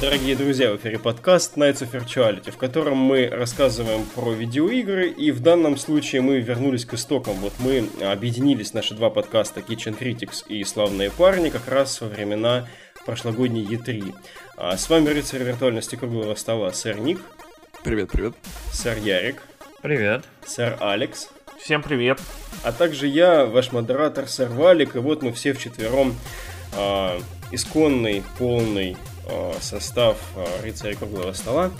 Дорогие друзья, в эфире подкаст Nights of Virtuality, в котором мы рассказываем про видеоигры, и в данном случае мы вернулись к истокам. Вот мы объединились, наши два подкаста Kitchen Critics и Славные парни, как раз во времена прошлогодней E3. А с вами рыцарь виртуальности круглого стола, сэр Ник. Привет, привет. Сэр Ярик. Привет. Сэр Алекс. Всем привет. А также я, ваш модератор, сэр Валик, и вот мы все вчетвером э, исконный, полный состав э, рыцаря круглого стола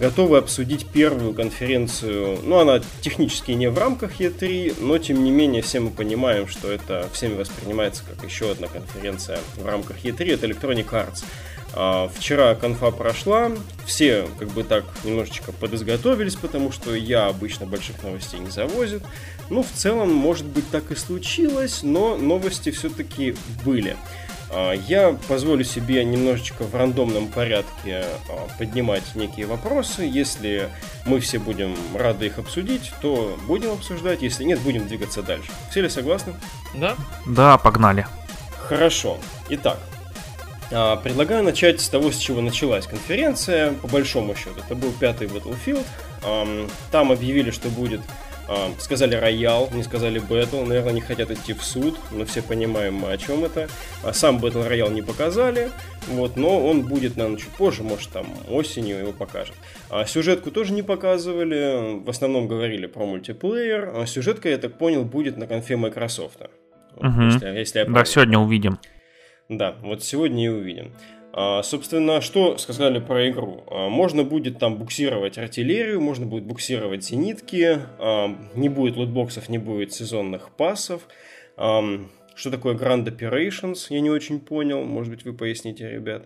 готовы обсудить первую конференцию. Ну, она технически не в рамках E3, но тем не менее все мы понимаем, что это всеми воспринимается как еще одна конференция в рамках E3, это Electronic Arts. А, вчера конфа прошла, все как бы так немножечко подизготовились, потому что я обычно больших новостей не завозит. Ну, в целом, может быть, так и случилось, но новости все-таки были. А, я позволю себе немножечко в рандомном порядке а, поднимать некие вопросы. Если мы все будем рады их обсудить, то будем обсуждать. Если нет, будем двигаться дальше. Все ли согласны? Да. Да, погнали. Хорошо. Итак, а, предлагаю начать с того, с чего началась конференция. По большому счету, это был пятый Battlefield. Там объявили, что будет а, сказали роял, не сказали Battle, наверное, не хотят идти в суд, но все понимаем мы о чем это. А сам Battle роял не показали, вот, но он будет, наверное, чуть позже, может, там осенью его покажут. А сюжетку тоже не показывали, в основном говорили про мультиплеер. А сюжетка, я так понял, будет на конфе Microsoft. Угу. Если, если я да, сегодня увидим. Да, вот сегодня и увидим. А, собственно, что сказали про игру? А, можно будет там буксировать артиллерию, можно будет буксировать зенитки, а, не будет лутбоксов, не будет сезонных пассов. Что такое Grand Operations, я не очень понял, может быть, вы поясните, ребят.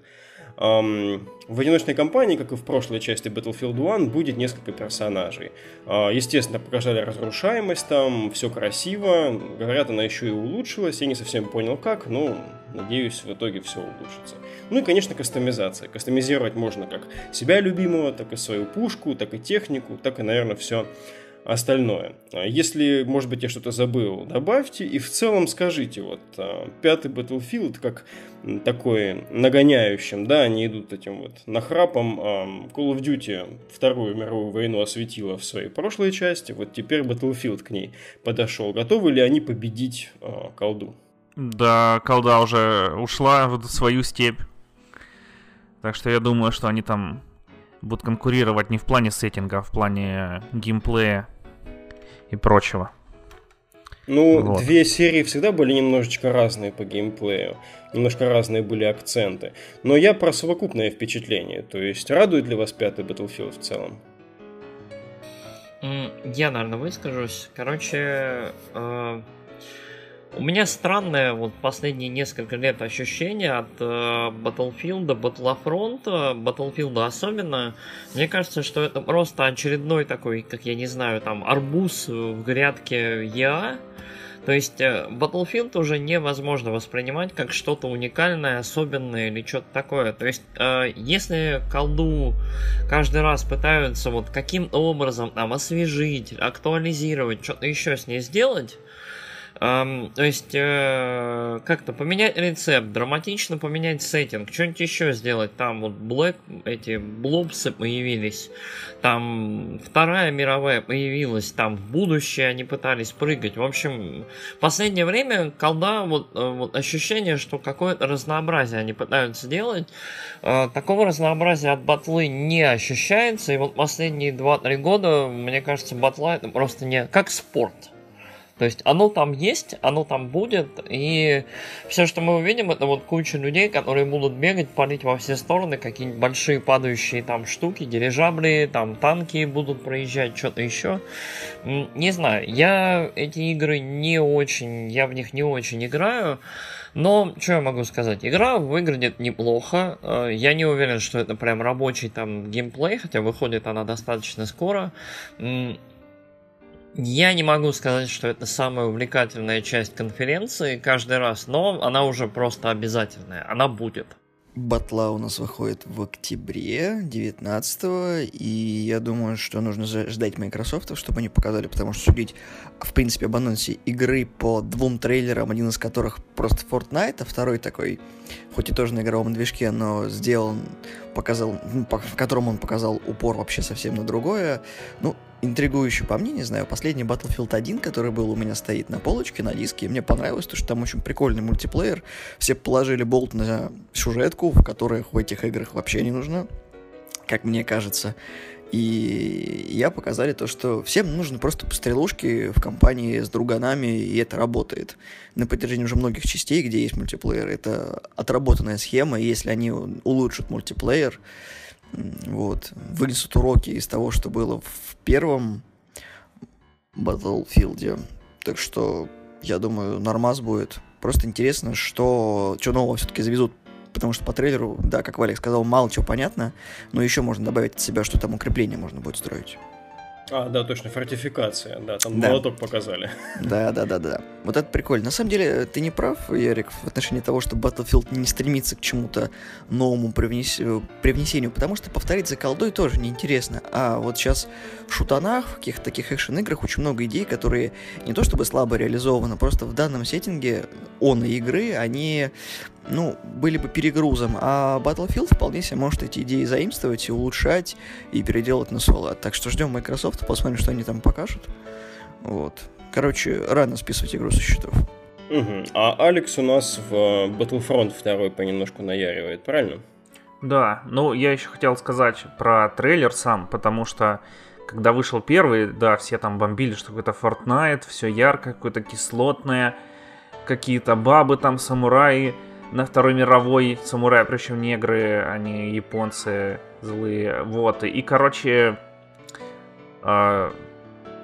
В одиночной кампании, как и в прошлой части Battlefield 1, будет несколько персонажей. Естественно, показали разрушаемость там, все красиво. Говорят, она еще и улучшилась. Я не совсем понял как, но надеюсь, в итоге все улучшится. Ну и, конечно, кастомизация. Кастомизировать можно как себя любимого, так и свою пушку, так и технику, так и, наверное, все остальное. А если, может быть, я что-то забыл, добавьте. И в целом скажите, вот а, пятый Battlefield как такой нагоняющим, да, они идут этим вот нахрапом. Call of Duty Вторую мировую войну осветила в своей прошлой части, вот теперь Battlefield к ней подошел. Готовы ли они победить а, колду? Да, колда уже ушла в свою степь. Так что я думаю, что они там будут конкурировать не в плане сеттинга, а в плане геймплея и прочего. Ну, вот. две серии всегда были немножечко разные по геймплею. Немножко разные были акценты. Но я про совокупное впечатление. То есть, радует ли вас пятый Battlefield в целом? Я, наверное, выскажусь. Короче, э, у меня странное вот последние несколько лет ощущение от э, Battlefield, Battlefront, Battlefield особенно. Мне кажется, что это просто очередной такой, как я не знаю, там арбуз в грядке Я. То есть э, Battlefield уже невозможно воспринимать как что-то уникальное, особенное или что-то такое. То есть э, если колду каждый раз пытаются вот каким-то образом там освежить, актуализировать, что-то еще с ней сделать, Um, то есть, э, как-то поменять рецепт, драматично поменять сеттинг, что-нибудь еще сделать. Там вот Black, эти блобсы появились, там Вторая мировая появилась, там в будущее они пытались прыгать. В общем, в последнее время колда, вот, э, вот ощущение, что какое-то разнообразие они пытаются делать. Э, такого разнообразия от батлы не ощущается. И вот последние 2-3 года, мне кажется, батла это просто не как спорт то есть оно там есть, оно там будет, и все, что мы увидим, это вот куча людей, которые будут бегать, палить во все стороны, какие-нибудь большие падающие там штуки, дирижабли, там танки будут проезжать, что-то еще. Не знаю, я эти игры не очень, я в них не очень играю, но, что я могу сказать? Игра выглядит неплохо. Э, я не уверен, что это прям рабочий там геймплей, хотя выходит она достаточно скоро. Я не могу сказать, что это самая увлекательная часть конференции каждый раз, но она уже просто обязательная, она будет. батла у нас выходит в октябре 19 и я думаю, что нужно ждать Microsoft, чтобы они показали, потому что судить, в принципе, об анонсе игры по двум трейлерам, один из которых просто Fortnite, а второй такой, хоть и тоже на игровом движке, но сделан, показал, ну, в котором он показал упор вообще совсем на другое. Ну, интригующий по мне, не знаю, последний Battlefield 1, который был у меня стоит на полочке, на диске, мне понравилось, то, что там очень прикольный мультиплеер, все положили болт на сюжетку, в которых в этих играх вообще не нужно, как мне кажется. И я показали то, что всем нужно просто по стрелушке в компании с друганами, и это работает. На протяжении уже многих частей, где есть мультиплеер, это отработанная схема, и если они улучшат мультиплеер, вот, вынесут уроки из того, что было в первом Battlefield. Так что, я думаю, нормас будет. Просто интересно, что, что нового все-таки завезут потому что по трейлеру, да, как Валик сказал, мало чего понятно, но еще можно добавить от себя, что там укрепление можно будет строить. А, да, точно, фортификация, да, там да. молоток показали. Да, да, да, да. Вот это прикольно. На самом деле, ты не прав, Ярик, в отношении того, что Battlefield не стремится к чему-то новому привнес... привнесению, потому что повторить за колдой тоже неинтересно. А вот сейчас шутанах, в каких-то таких экшен-играх очень много идей, которые не то чтобы слабо реализованы, просто в данном сеттинге он и игры, они ну, были бы перегрузом, а Battlefield вполне себе может эти идеи заимствовать и улучшать, и переделать на соло. Так что ждем Microsoft, посмотрим, что они там покажут. Вот. Короче, рано списывать игру со счетов. Угу. А Алекс у нас в Battlefront 2 понемножку наяривает, правильно? Да, ну я еще хотел сказать про трейлер сам, потому что когда вышел первый, да, все там бомбили, что какой-то Fortnite, все ярко, какое-то кислотное, какие-то бабы там, самураи на Второй мировой самураи, причем негры, а не японцы злые. Вот. И, короче, э,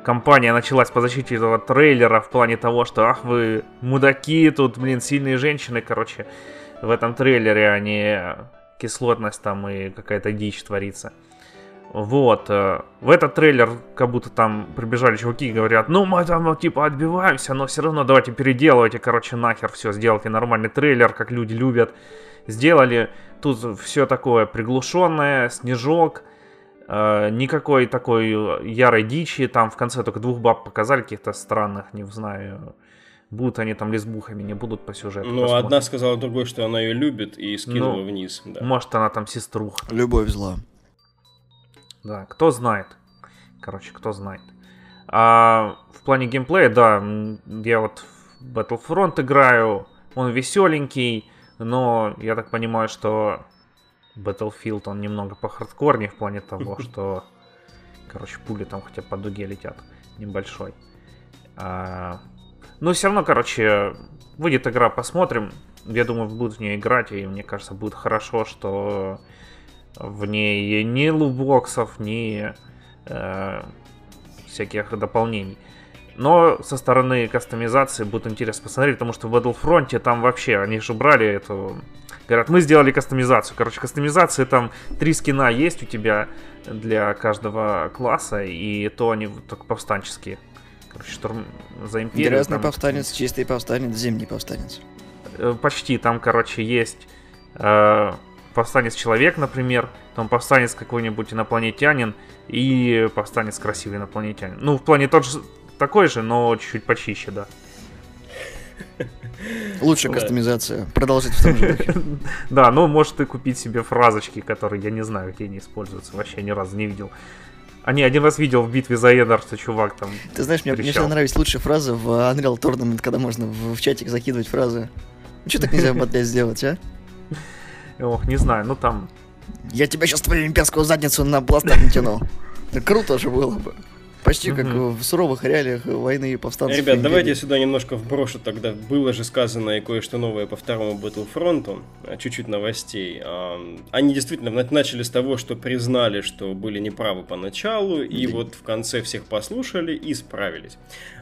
компания началась по защите этого трейлера в плане того, что, ах вы мудаки, тут, блин, сильные женщины, короче, в этом трейлере, а не кислотность там и какая-то дичь творится. Вот. Э, в этот трейлер как будто там прибежали чуваки и говорят, ну мы там типа отбиваемся, но все равно давайте переделывайте, короче, нахер все, сделайте нормальный трейлер, как люди любят. Сделали тут все такое приглушенное, снежок, э, никакой такой ярой дичи, там в конце только двух баб показали, каких-то странных, не знаю, будут они там лесбухами, не будут по сюжету. Ну, посмотрим. одна сказала другой, что она ее любит и скинула ну, вниз. Да. Может, она там сеструха. Любовь зла. Да, кто знает. Короче, кто знает. А в плане геймплея, да, я вот в Battlefront играю, он веселенький, но я так понимаю, что Battlefield, он немного по хардкорнее в плане того, что, короче, пули там хотя по дуге летят, небольшой. А, ну, все равно, короче, выйдет игра, посмотрим. Я думаю, будут в нее играть, и мне кажется, будет хорошо, что в ней ни лутбоксов, ни э, всяких дополнений. Но со стороны кастомизации будет интересно посмотреть, потому что в Battlefront там вообще, они же убрали эту... Говорят, мы сделали кастомизацию. Короче, кастомизация там три скина есть у тебя для каждого класса, и то они только повстанческие. Короче, штурм за империю. Грязный там... повстанец, чистый повстанец, зимний повстанец. Э, почти. Там, короче, есть э, повстанец человек, например, там повстанец какой-нибудь инопланетянин и повстанец красивый инопланетянин. Ну, в плане тот же, такой же, но чуть-чуть почище, да. Лучшая кастомизация. Продолжить в том же духе. Да, ну, может ты купить себе фразочки, которые, я не знаю, где они используются. Вообще ни разу не видел. А не, один раз видел в битве за Эдар, что чувак там Ты знаешь, мне, мне всегда нравится лучшая фраза в Unreal Tournament, когда можно в, в чатик закидывать фразы. Ну что так нельзя в сделать, а? Ох, не знаю, ну там... Я тебя сейчас твою имперскую задницу на пластах натяну. Круто же было бы. Почти как в суровых реалиях войны и повстанцев. Ребят, давайте я сюда немножко вброшу тогда. Было же сказано и кое-что новое по второму Battlefront, а, чуть-чуть новостей. А, они действительно начали с того, что признали, что были неправы поначалу, и вот в конце всех послушали и справились.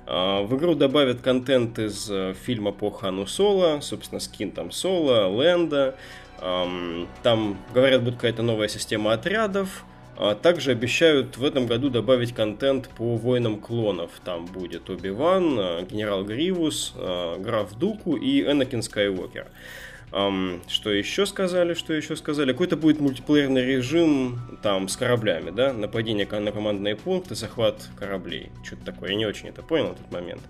А, в игру добавят контент из э, фильма по Хану Соло, собственно, скин там Соло, Лэнда, там, говорят, будет какая-то новая система отрядов. А также обещают в этом году добавить контент по воинам клонов. Там будет Оби-Ван, а, генерал Гривус, а, граф Дуку и Энакин Скайуокер. Что еще сказали, что еще сказали? Какой-то будет мультиплеерный режим там с кораблями, да? Нападение на командные пункты, захват кораблей. Что-то такое. Я не очень это понял в тот момент.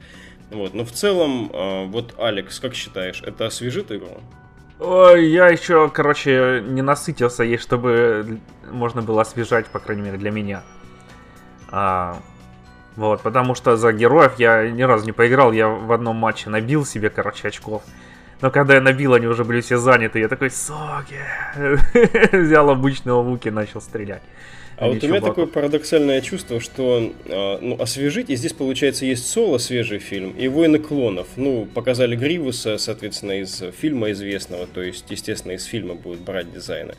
Вот. Но в целом, вот, Алекс, как считаешь, это освежит игру? Я еще, короче, не насытился ей, чтобы можно было освежать, по крайней мере, для меня. А, вот, потому что за героев я ни разу не поиграл, я в одном матче набил себе, короче, очков. Но когда я набил, они уже были все заняты, я такой, соки, взял обычного луки и начал стрелять. А вот у меня такое парадоксальное чувство, что а, ну, освежить, и здесь, получается, есть соло, свежий фильм, и «Войны клонов». Ну, показали Гривуса, соответственно, из фильма известного, то есть, естественно, из фильма будет брать дизайны.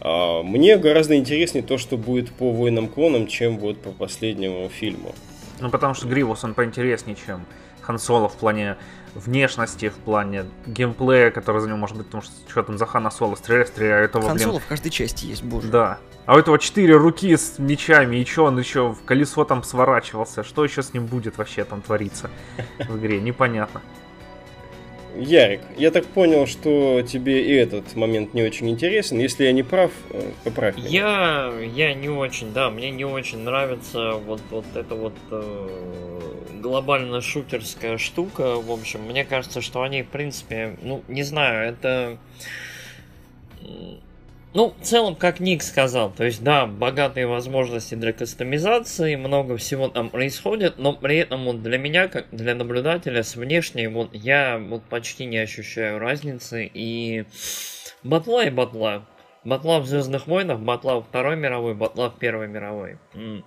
А, мне гораздо интереснее то, что будет по «Войнам клонам», чем вот по последнему фильму. Ну, потому что Гривус, он поинтереснее, чем Хан Соло в плане внешности, в плане геймплея, который за него может быть, потому что что там за Хана Соло стреляет, стреляет. Этого, Хан Соло в каждой части есть, боже. Да. А у этого четыре руки с мечами, и что он еще в колесо там сворачивался? Что еще с ним будет вообще там твориться в игре? Непонятно. Ярик, я так понял, что тебе и этот момент не очень интересен. Если я не прав, э, поправь меня. Я, я не очень, да, мне не очень нравится вот, вот эта вот э, глобально шутерская штука. В общем, мне кажется, что они, в принципе, ну, не знаю, это ну, в целом, как Ник сказал, то есть, да, богатые возможности для кастомизации, много всего там происходит, но при этом вот для меня, как для наблюдателя с внешней, вот я вот почти не ощущаю разницы, и батла и батла. Батла в Звездных войнах, батла во Второй мировой, батла в Первой мировой. М-м,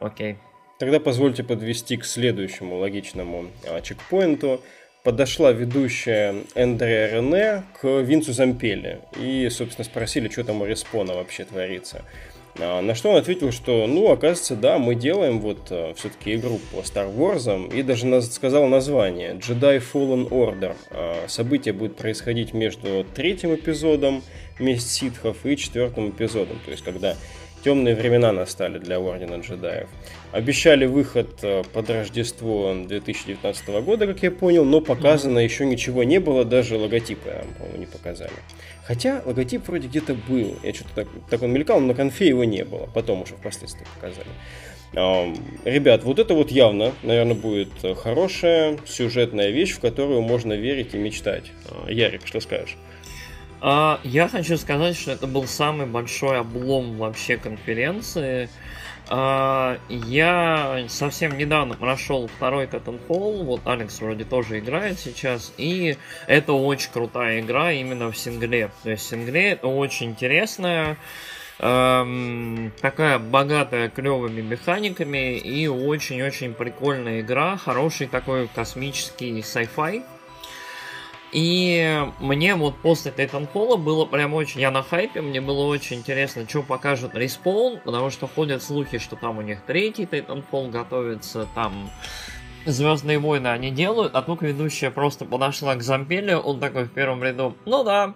окей. Тогда позвольте подвести к следующему логичному а, чекпоинту подошла ведущая Эндрея Рене к Винцу Зампеле и, собственно, спросили, что там у Респона вообще творится. А, на что он ответил, что, ну, оказывается, да, мы делаем вот а, все-таки игру по Star Wars, и даже сказал название Jedi Fallen Order. А, событие будет происходить между третьим эпизодом Месть ситхов и четвертым эпизодом, то есть когда темные времена настали для Ордена джедаев. Обещали выход э, под Рождество 2019 года, как я понял, но показано mm-hmm. еще ничего не было, даже логотипы, по-моему, не показали. Хотя логотип вроде где-то был, я что-то так, так он мелькал, но на конфе его не было, потом уже впоследствии показали. Ребят, вот это вот явно, наверное, будет хорошая сюжетная вещь, в которую можно верить и мечтать. А, Ярик, что скажешь? А, я хочу сказать, что это был самый большой облом вообще конференции. А, я совсем недавно прошел второй Titanfall, вот Алекс вроде тоже играет сейчас, и это очень крутая игра именно в сингле. То есть сингле это очень интересная, эм, такая богатая клевыми механиками и очень-очень прикольная игра, хороший такой космический sci-fi. И мне вот после Titanfall было прям очень... Я на хайпе, мне было очень интересно, что покажет Respawn, потому что ходят слухи, что там у них третий Titanfall готовится, там Звездные войны они делают, а тут ведущая просто подошла к Зампеле, он такой в первом ряду, ну да,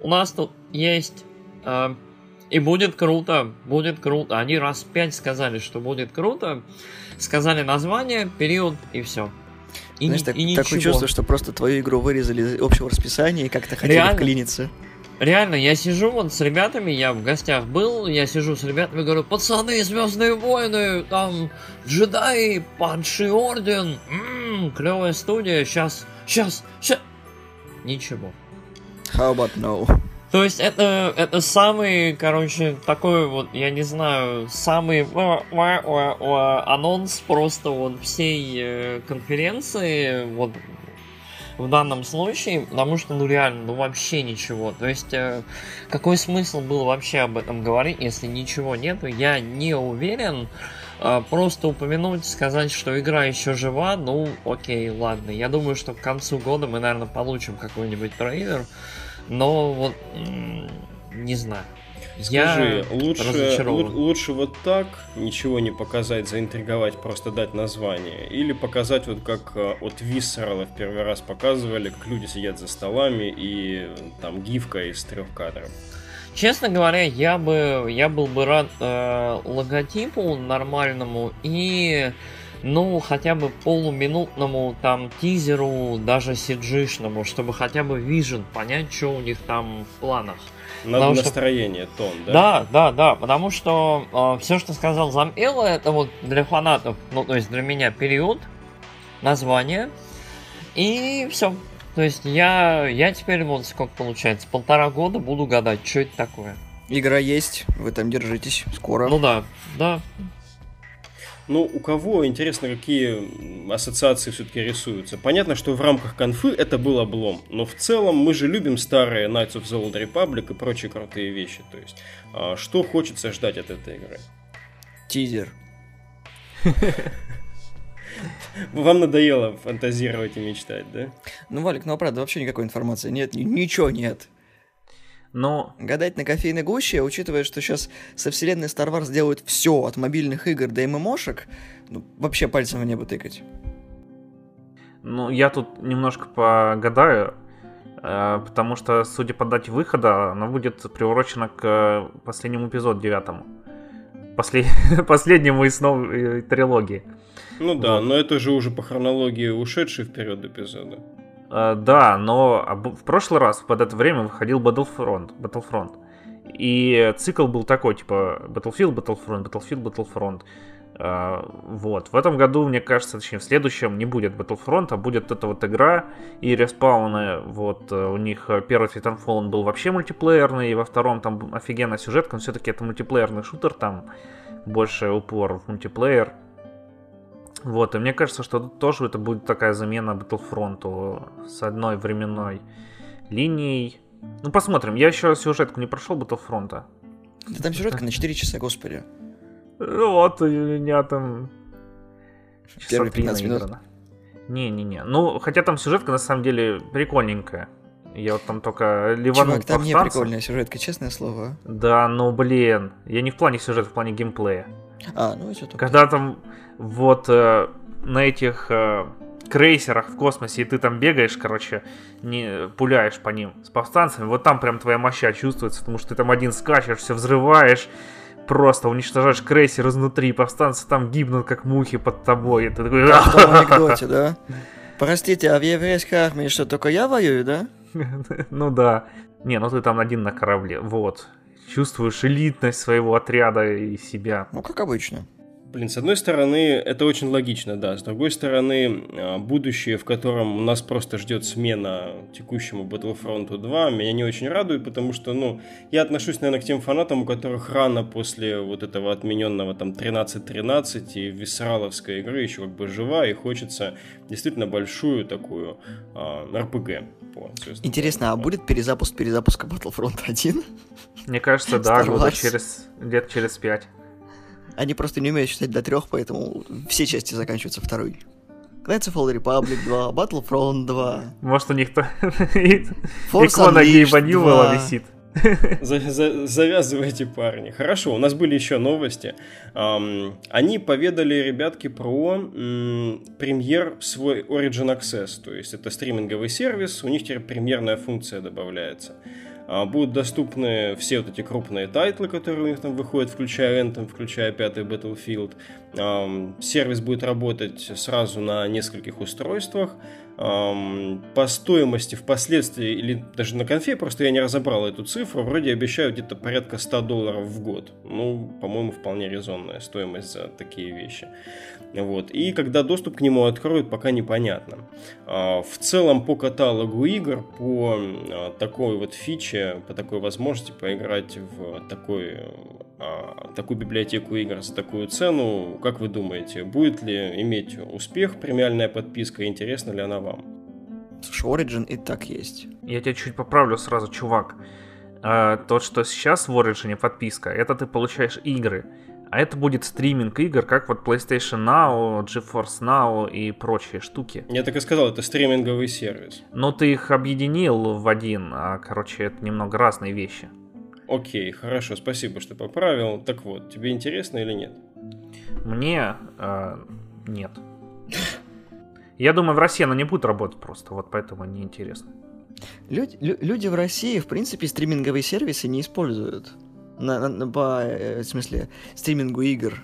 у нас тут есть... Э, и будет круто, будет круто. Они раз пять сказали, что будет круто. Сказали название, период и все. И, Знаешь, так, и такое чувство, что просто твою игру вырезали из общего расписания и как-то хотели Реально? вклиниться. Реально, я сижу вот с ребятами, я в гостях был, я сижу с ребятами говорю, пацаны, Звездные войны, там, джедаи, падший орден, м-м, клевая студия, сейчас, сейчас, сейчас. Ничего. How about no? То есть это, это самый, короче, такой вот, я не знаю, самый анонс просто вот всей э, конференции, вот в данном случае, потому что, ну реально, ну вообще ничего. То есть, э, какой смысл был вообще об этом говорить, если ничего нету, я не уверен. Э, просто упомянуть, сказать, что игра еще жива, ну окей, ладно. Я думаю, что к концу года мы, наверное, получим какой-нибудь трейлер. Но вот не знаю. Скажи, я лучше, лучше вот так ничего не показать, заинтриговать, просто дать название, или показать вот как э, от Виссерала в первый раз показывали, как люди сидят за столами и там гифка из трех кадров. Честно говоря, я бы я был бы рад э, логотипу нормальному и ну, хотя бы полуминутному там тизеру, даже cg чтобы хотя бы вижен понять, что у них там в планах. Надо настроение, что... тон, да? Да, да, да, потому что э, все, что сказал Замела, это вот для фанатов, ну, то есть для меня период, название, и все. То есть я, я теперь вот сколько получается, полтора года буду гадать, что это такое. Игра есть, вы там держитесь, скоро. Ну да, да. Ну, у кого, интересно, какие ассоциации все-таки рисуются. Понятно, что в рамках конфы это был облом, но в целом мы же любим старые Knights of the Old Republic и прочие крутые вещи. То есть, а, что хочется ждать от этой игры? Тизер. Вам надоело фантазировать и мечтать, да? Ну, Валик, ну, правда, вообще никакой информации нет, ничего нет. Но... Гадать на кофейной гуще, учитывая, что сейчас со вселенной Star Wars делают все, от мобильных игр до ММОшек, ну, вообще пальцем в небо тыкать. Ну, я тут немножко погадаю, э, потому что, судя по дате выхода, она будет приурочена к последнему эпизоду девятому. Послед... Последнему из новой трилогии. Ну да, вот. но это же уже по хронологии ушедший вперед эпизода. Uh, да, но в прошлый раз под это время выходил Battlefront, Battlefront. И цикл был такой, типа Battlefield, Battlefront, Battlefield, Battlefront. Uh, вот. В этом году, мне кажется, точнее, в следующем не будет Battlefront, а будет эта вот игра. И респауны, вот, э, у них э, первый Titanfall был вообще мультиплеерный, и во втором там офигенная сюжетка, но все-таки это мультиплеерный шутер, там больше упор в мультиплеер. Вот, и мне кажется, что тут тоже это будет такая замена Battlefront с одной временной линией. Ну, посмотрим. Я еще сюжетку не прошел Battlefront. Да там сюжетка на 4 часа, господи. Ну вот, у меня там... Первые 15 минут. Не-не-не. Ну, хотя там сюжетка на самом деле прикольненькая. Я вот там только ливанул Чувак, там не прикольная сюжетка, честное слово. Да, ну блин. Я не в плане сюжета, в плане геймплея. А, ну и что Когда там вот э, на этих э, крейсерах в космосе, и ты там бегаешь, короче, не пуляешь по ним с повстанцами, вот там прям твоя моща чувствуется, потому что ты там один скачешь, все взрываешь, просто уничтожаешь крейсер изнутри, повстанцы там гибнут, как мухи под тобой, и ты такой... Как в том анекдоте, да? Простите, а в еврейской армии что, только я воюю, да? ну да. Не, ну ты там один на корабле, вот. Чувствуешь элитность своего отряда и себя. Ну, как обычно. Блин, с одной стороны, это очень логично, да. С другой стороны, а, будущее, в котором у нас просто ждет смена текущему Battlefront 2, меня не очень радует, потому что, ну, я отношусь, наверное, к тем фанатам, у которых рано после вот этого отмененного там 13-13 и висраловской игры еще как бы жива, и хочется действительно большую такую а, RPG. По, Интересно, а будет перезапуск перезапуска Battlefront 1? Мне кажется, да, года через, лет через пять. Они просто не умеют считать до трех, поэтому все части заканчиваются второй. Knights of Old Republic 2, Battlefront 2. Может, у них-то икона Гейба Ньюэлла висит. Завязывайте, парни. Хорошо, у нас были еще новости. Они поведали, ребятки, про премьер свой Origin Access. То есть это стриминговый сервис, у них теперь премьерная функция добавляется. А, будут доступны все вот эти крупные тайтлы, которые у них там выходят, включая Anthem, включая пятый Battlefield. Сервис будет работать сразу на нескольких устройствах. По стоимости впоследствии, или даже на конфе, просто я не разобрал эту цифру, вроде обещают где-то порядка 100 долларов в год. Ну, по-моему, вполне резонная стоимость за такие вещи. Вот. И когда доступ к нему откроют, пока непонятно. А, в целом по каталогу игр, по а, такой вот фиче, по такой возможности поиграть в такой, а, такую библиотеку игр за такую цену, как вы думаете, будет ли иметь успех премиальная подписка, интересна ли она вам? Слушай, Origin и так есть. Я тебя чуть поправлю сразу, чувак. То, что сейчас в Origin подписка, это ты получаешь игры. А это будет стриминг игр, как вот PlayStation Now, GeForce Now и прочие штуки. Я так и сказал, это стриминговый сервис. Но ты их объединил в один, а, короче, это немного разные вещи. Окей, хорошо, спасибо, что поправил. Так вот, тебе интересно или нет? Мне э, нет. Я думаю, в России она не будет работать просто, вот поэтому не интересно. Люди, люди в России, в принципе, стриминговые сервисы не используют на, на, по, э, в смысле, стримингу игр.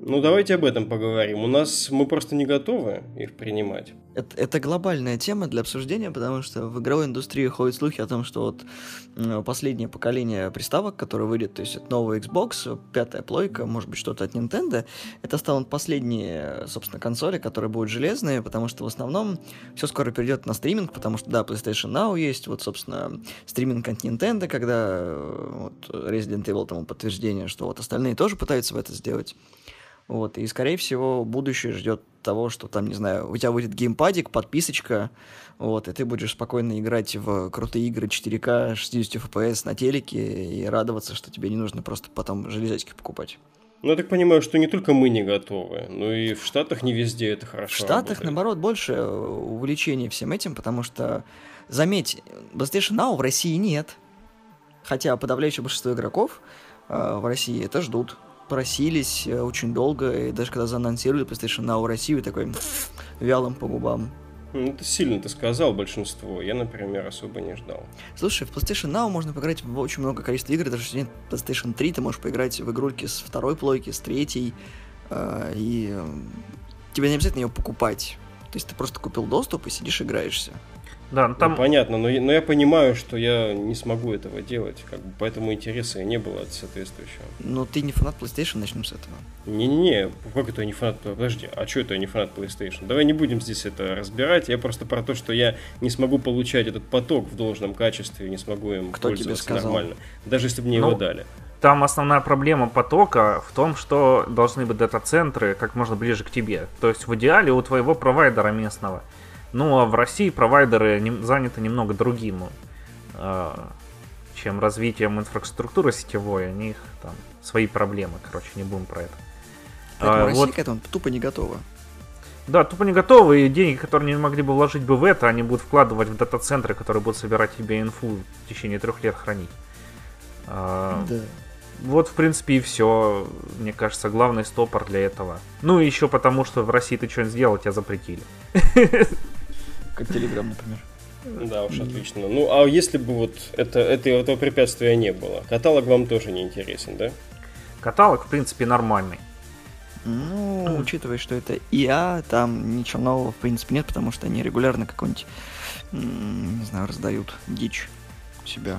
Ну, давайте об этом поговорим. У нас мы просто не готовы их принимать. Это, это глобальная тема для обсуждения, потому что в игровой индустрии ходят слухи о том, что вот последнее поколение приставок, которое выйдет, то есть это новый Xbox, пятая плойка, может быть что-то от Nintendo, это станут последние, собственно, консоли, которые будут железные, потому что в основном все скоро перейдет на стриминг, потому что, да, PlayStation Now есть, вот, собственно, стриминг от Nintendo, когда э, вот, Resident Evil тому подтверждение, что вот остальные тоже пытаются в это сделать. Вот, и, скорее всего, будущее ждет того, что там, не знаю, у тебя выйдет геймпадик, подписочка, вот, и ты будешь спокойно играть в крутые игры 4К, 60 FPS на телеке и радоваться, что тебе не нужно просто потом железячки покупать. Ну, я так понимаю, что не только мы не готовы, но и в Штатах не везде это хорошо В Штатах, работает. наоборот, больше увлечения всем этим, потому что, заметь, PlayStation Now в России нет. Хотя подавляющее большинство игроков э, в России это ждут просились э, очень долго, и даже когда заанонсировали PlayStation Now Россию, такой вялым по губам. Ну, это сильно ты сказал большинство. Я, например, особо не ждал. Слушай, в PlayStation Now можно поиграть в очень много количества игр. Даже если нет PlayStation 3, ты можешь поиграть в игрульки с второй плойки, с третьей. Э, и э, тебе не обязательно ее покупать. То есть ты просто купил доступ и сидишь играешься. Да, ну, там... Ну, понятно, но, но я понимаю, что я не смогу этого делать, как бы, поэтому интереса и не было от соответствующего. Но ты не фанат PlayStation, начнем с этого. Не-не-не, как это не фанат? Подожди, а что это не фанат PlayStation? Давай не будем здесь это разбирать, я просто про то, что я не смогу получать этот поток в должном качестве, не смогу им Кто пользоваться тебе сказал? нормально, даже если бы мне Ну, его дали. Там основная проблема потока в том, что должны быть дата-центры как можно ближе к тебе. То есть в идеале у твоего провайдера местного. Ну а в России провайдеры не- заняты немного другим, э, чем развитием инфраструктуры сетевой. У них там свои проблемы, короче, не будем про это. Поэтому А, Россия вот- к этому тупо не готова. Да, тупо не готовы, и деньги, которые они могли бы вложить бы в это, они будут вкладывать в дата-центры, которые будут собирать тебе инфу в течение трех лет хранить. А, Да. Вот, в принципе, и все. Мне кажется, главный стопор для этого. Ну, и еще потому, что в России ты что-нибудь сделал, тебя запретили. Как Telegram, например. Да уж, отлично. Ну, а если бы вот это, это, этого препятствия не было, каталог вам тоже не интересен, да? Каталог, в принципе, нормальный. Ну, учитывая, что это ИА, там ничего нового, в принципе, нет, потому что они регулярно какой-нибудь, не знаю, раздают дичь себя.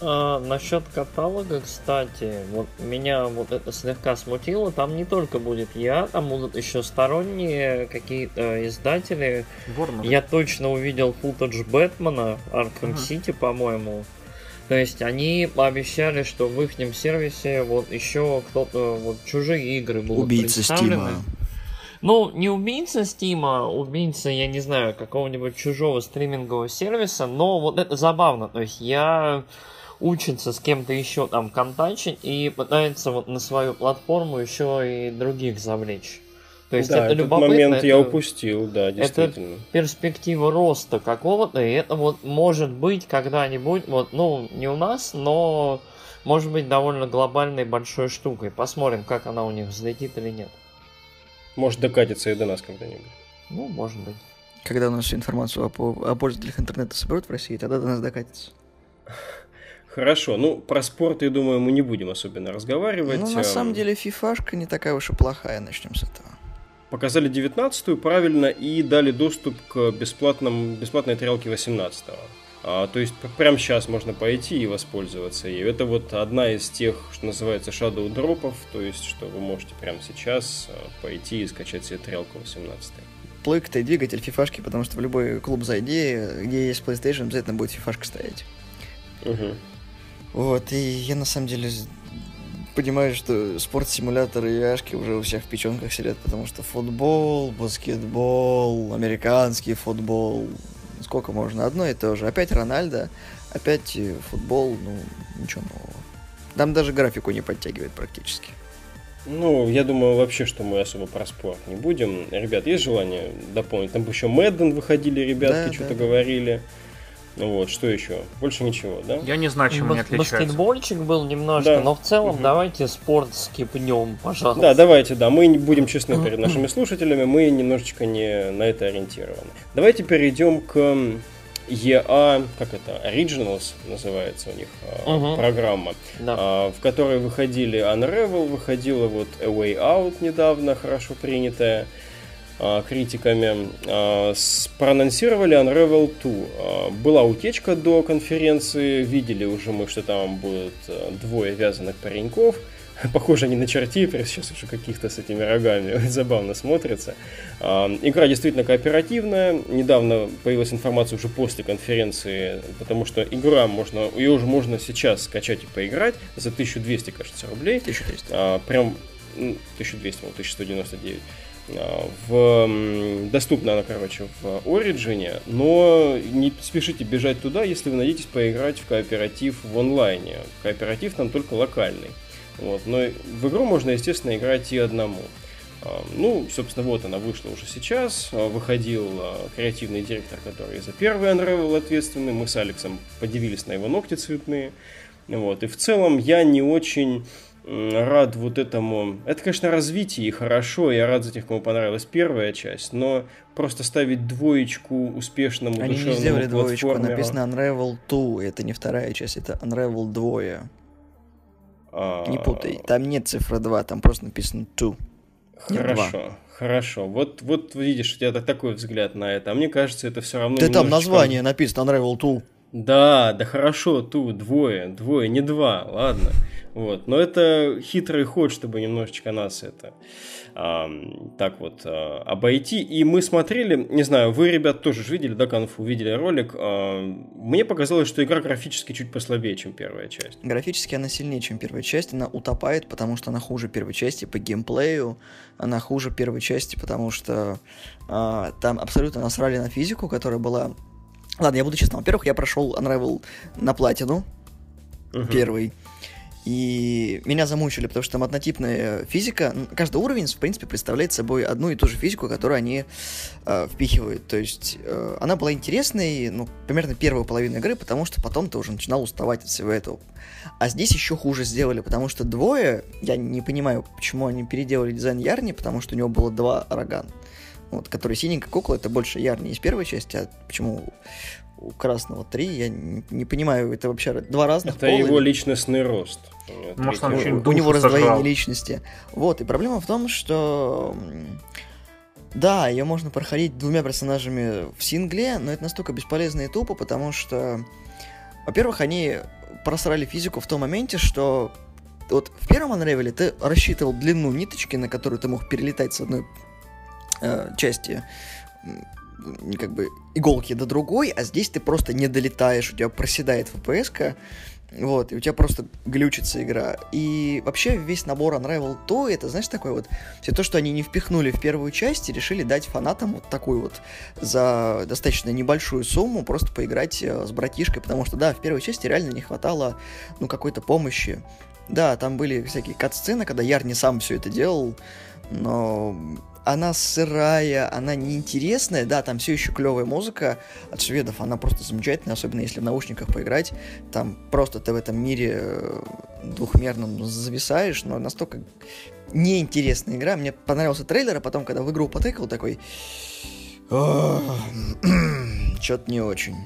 А, насчет каталога, кстати, вот меня вот это слегка смутило. Там не только будет я, там будут еще сторонние какие-то издатели. Warner. Я точно увидел футаж Бэтмена, Arkham Мгм. City, по-моему. То есть они пообещали, что в их сервисе вот еще кто-то, вот чужие игры будут Убийца представлены. Стима. Ну, не убийца Стима, убийца, я не знаю, какого-нибудь чужого стримингового сервиса, но вот это забавно. То есть я учится с кем-то еще там контачить и пытается вот на свою платформу еще и других завлечь. То есть да, это этот любопытно. момент я это упустил, да, действительно. перспектива роста какого-то, и это вот может быть когда-нибудь, вот, ну, не у нас, но может быть довольно глобальной большой штукой. Посмотрим, как она у них взлетит или нет. Может докатиться и до нас когда-нибудь. Ну, может быть. Когда у нас всю информацию о, о пользователях интернета соберут в России, тогда до нас докатится. Хорошо, ну про спорт, я думаю, мы не будем особенно разговаривать. Ну, на Эм, самом деле, фифашка не такая уж и плохая, начнем с этого. Показали 19-ю правильно и дали доступ к бесплатным, бесплатной тарелке 18-го. А, то есть прямо сейчас можно пойти и воспользоваться ею. Это вот одна из тех, что называется shadow дропов, то есть что вы можете прямо сейчас а, пойти и скачать себе тарелку 18 Плойка-то и двигатель фифашки, потому что в любой клуб зайди, где есть PlayStation, обязательно будет фифашка стоять. Угу. Вот, и я на самом деле понимаю, что спорт-симуляторы и яшки уже у всех в печенках сидят, потому что футбол, баскетбол, американский футбол, сколько можно, одно и то же. Опять Рональдо, опять э, футбол, ну, ничего нового. Там даже графику не подтягивает практически. Ну, я думаю вообще, что мы особо про спорт не будем. Ребят, есть желание дополнить? Там еще Мэдден выходили, ребятки Да, что-то да. говорили. Вот, что еще? Больше ничего, да? Я не знаю, чем они Бас- отличаются. Баскетбольчик был немножко, Да. но в целом Мгм. давайте спорт скипнем, пожалуйста. Да, давайте, да, мы не будем честны перед нашими слушателями, мы немножечко не на это ориентированы. Давайте перейдем к EA, как это, Originals называется у них угу. программа, да. в которой выходили Unravel, выходила вот A Way Out недавно, хорошо принятая критиками, проанонсировали Unravel 2. Была утечка до конференции, видели уже мы, что там будет двое вязаных пареньков – Похоже они на чертипер, сейчас уже каких-то с этими рогами, забавно смотрится. Игра действительно кооперативная, недавно появилась информация уже после конференции, потому что игра можно, ее уже можно сейчас скачать и поиграть за 1200, кажется, рублей. 1200. А, прям 1200, 1199 в, доступна она, короче, в Origin, но не спешите бежать туда, если вы надеетесь поиграть в кооператив в онлайне. Кооператив там только локальный. Вот. Но в игру можно, естественно, играть и одному. А, ну, собственно, вот она вышла уже сейчас. А, выходил креативный директор, который за первый Unravel ответственный. Мы с Алексом подивились на его ногти цветные. Вот. И в целом я не очень рад вот этому... Это, конечно, развитие и хорошо, я рад за тех, кому понравилась первая часть, но просто ставить двоечку успешному Они не сделали двоечку, написано Unravel 2, это не вторая часть, это Unravel 2. Не путай, там нет цифры 2, там просто написано 2. Хорошо, хорошо. Вот, вот видишь, у тебя такой взгляд на это. А мне кажется, это все равно. Да там название написано Unravel 2. Да, да хорошо, ту, двое, двое, не два, ладно. Вот. Но это хитрый ход, чтобы немножечко нас это а, так вот а, обойти. И мы смотрели, не знаю, вы, ребят, тоже видели, да, конфу, видели ролик. А, мне показалось, что игра графически чуть послабее, чем первая часть. Графически она сильнее, чем первая часть. Она утопает, потому что она хуже первой части по геймплею. Она хуже первой части, потому что а, там абсолютно насрали на физику, которая была Ладно, я буду честным. Во-первых, я прошел Unravel на платину. Uh-huh. Первый. И меня замучили, потому что там однотипная физика. Каждый уровень, в принципе, представляет собой одну и ту же физику, которую они э, впихивают. То есть э, она была интересной, ну, примерно первую половину игры, потому что потом ты уже начинал уставать от всего этого. А здесь еще хуже сделали, потому что двое, я не понимаю, почему они переделали дизайн Ярни, потому что у него было два роган вот, который синенькая кукла, это больше Ярни из первой части, а почему у красного три, я не, не понимаю, это вообще два разных Это пола, его или... личностный рост. Может, он у, у него раздвоение личности. Вот, и проблема в том, что... Да, ее можно проходить двумя персонажами в сингле, но это настолько бесполезно и тупо, потому что, во-первых, они просрали физику в том моменте, что вот в первом Unravel ты рассчитывал длину ниточки, на которую ты мог перелетать с одной э, части как бы иголки до другой, а здесь ты просто не долетаешь, у тебя проседает FPS, вот, и у тебя просто глючится игра. И вообще весь набор Unravel то, это, знаешь, такое вот, все то, что они не впихнули в первую часть, и решили дать фанатам вот такую вот за достаточно небольшую сумму просто поиграть э, с братишкой, потому что, да, в первой части реально не хватало, ну, какой-то помощи. Да, там были всякие кат-сцены, когда Яр не сам все это делал, но она сырая, она неинтересная, да, там все еще клевая музыка от шведов, она просто замечательная, особенно если в наушниках поиграть, там просто ты в этом мире э, двухмерном зависаешь, но настолько неинтересная игра, мне понравился трейлер, а потом, когда в игру потыкал, такой, что-то не очень.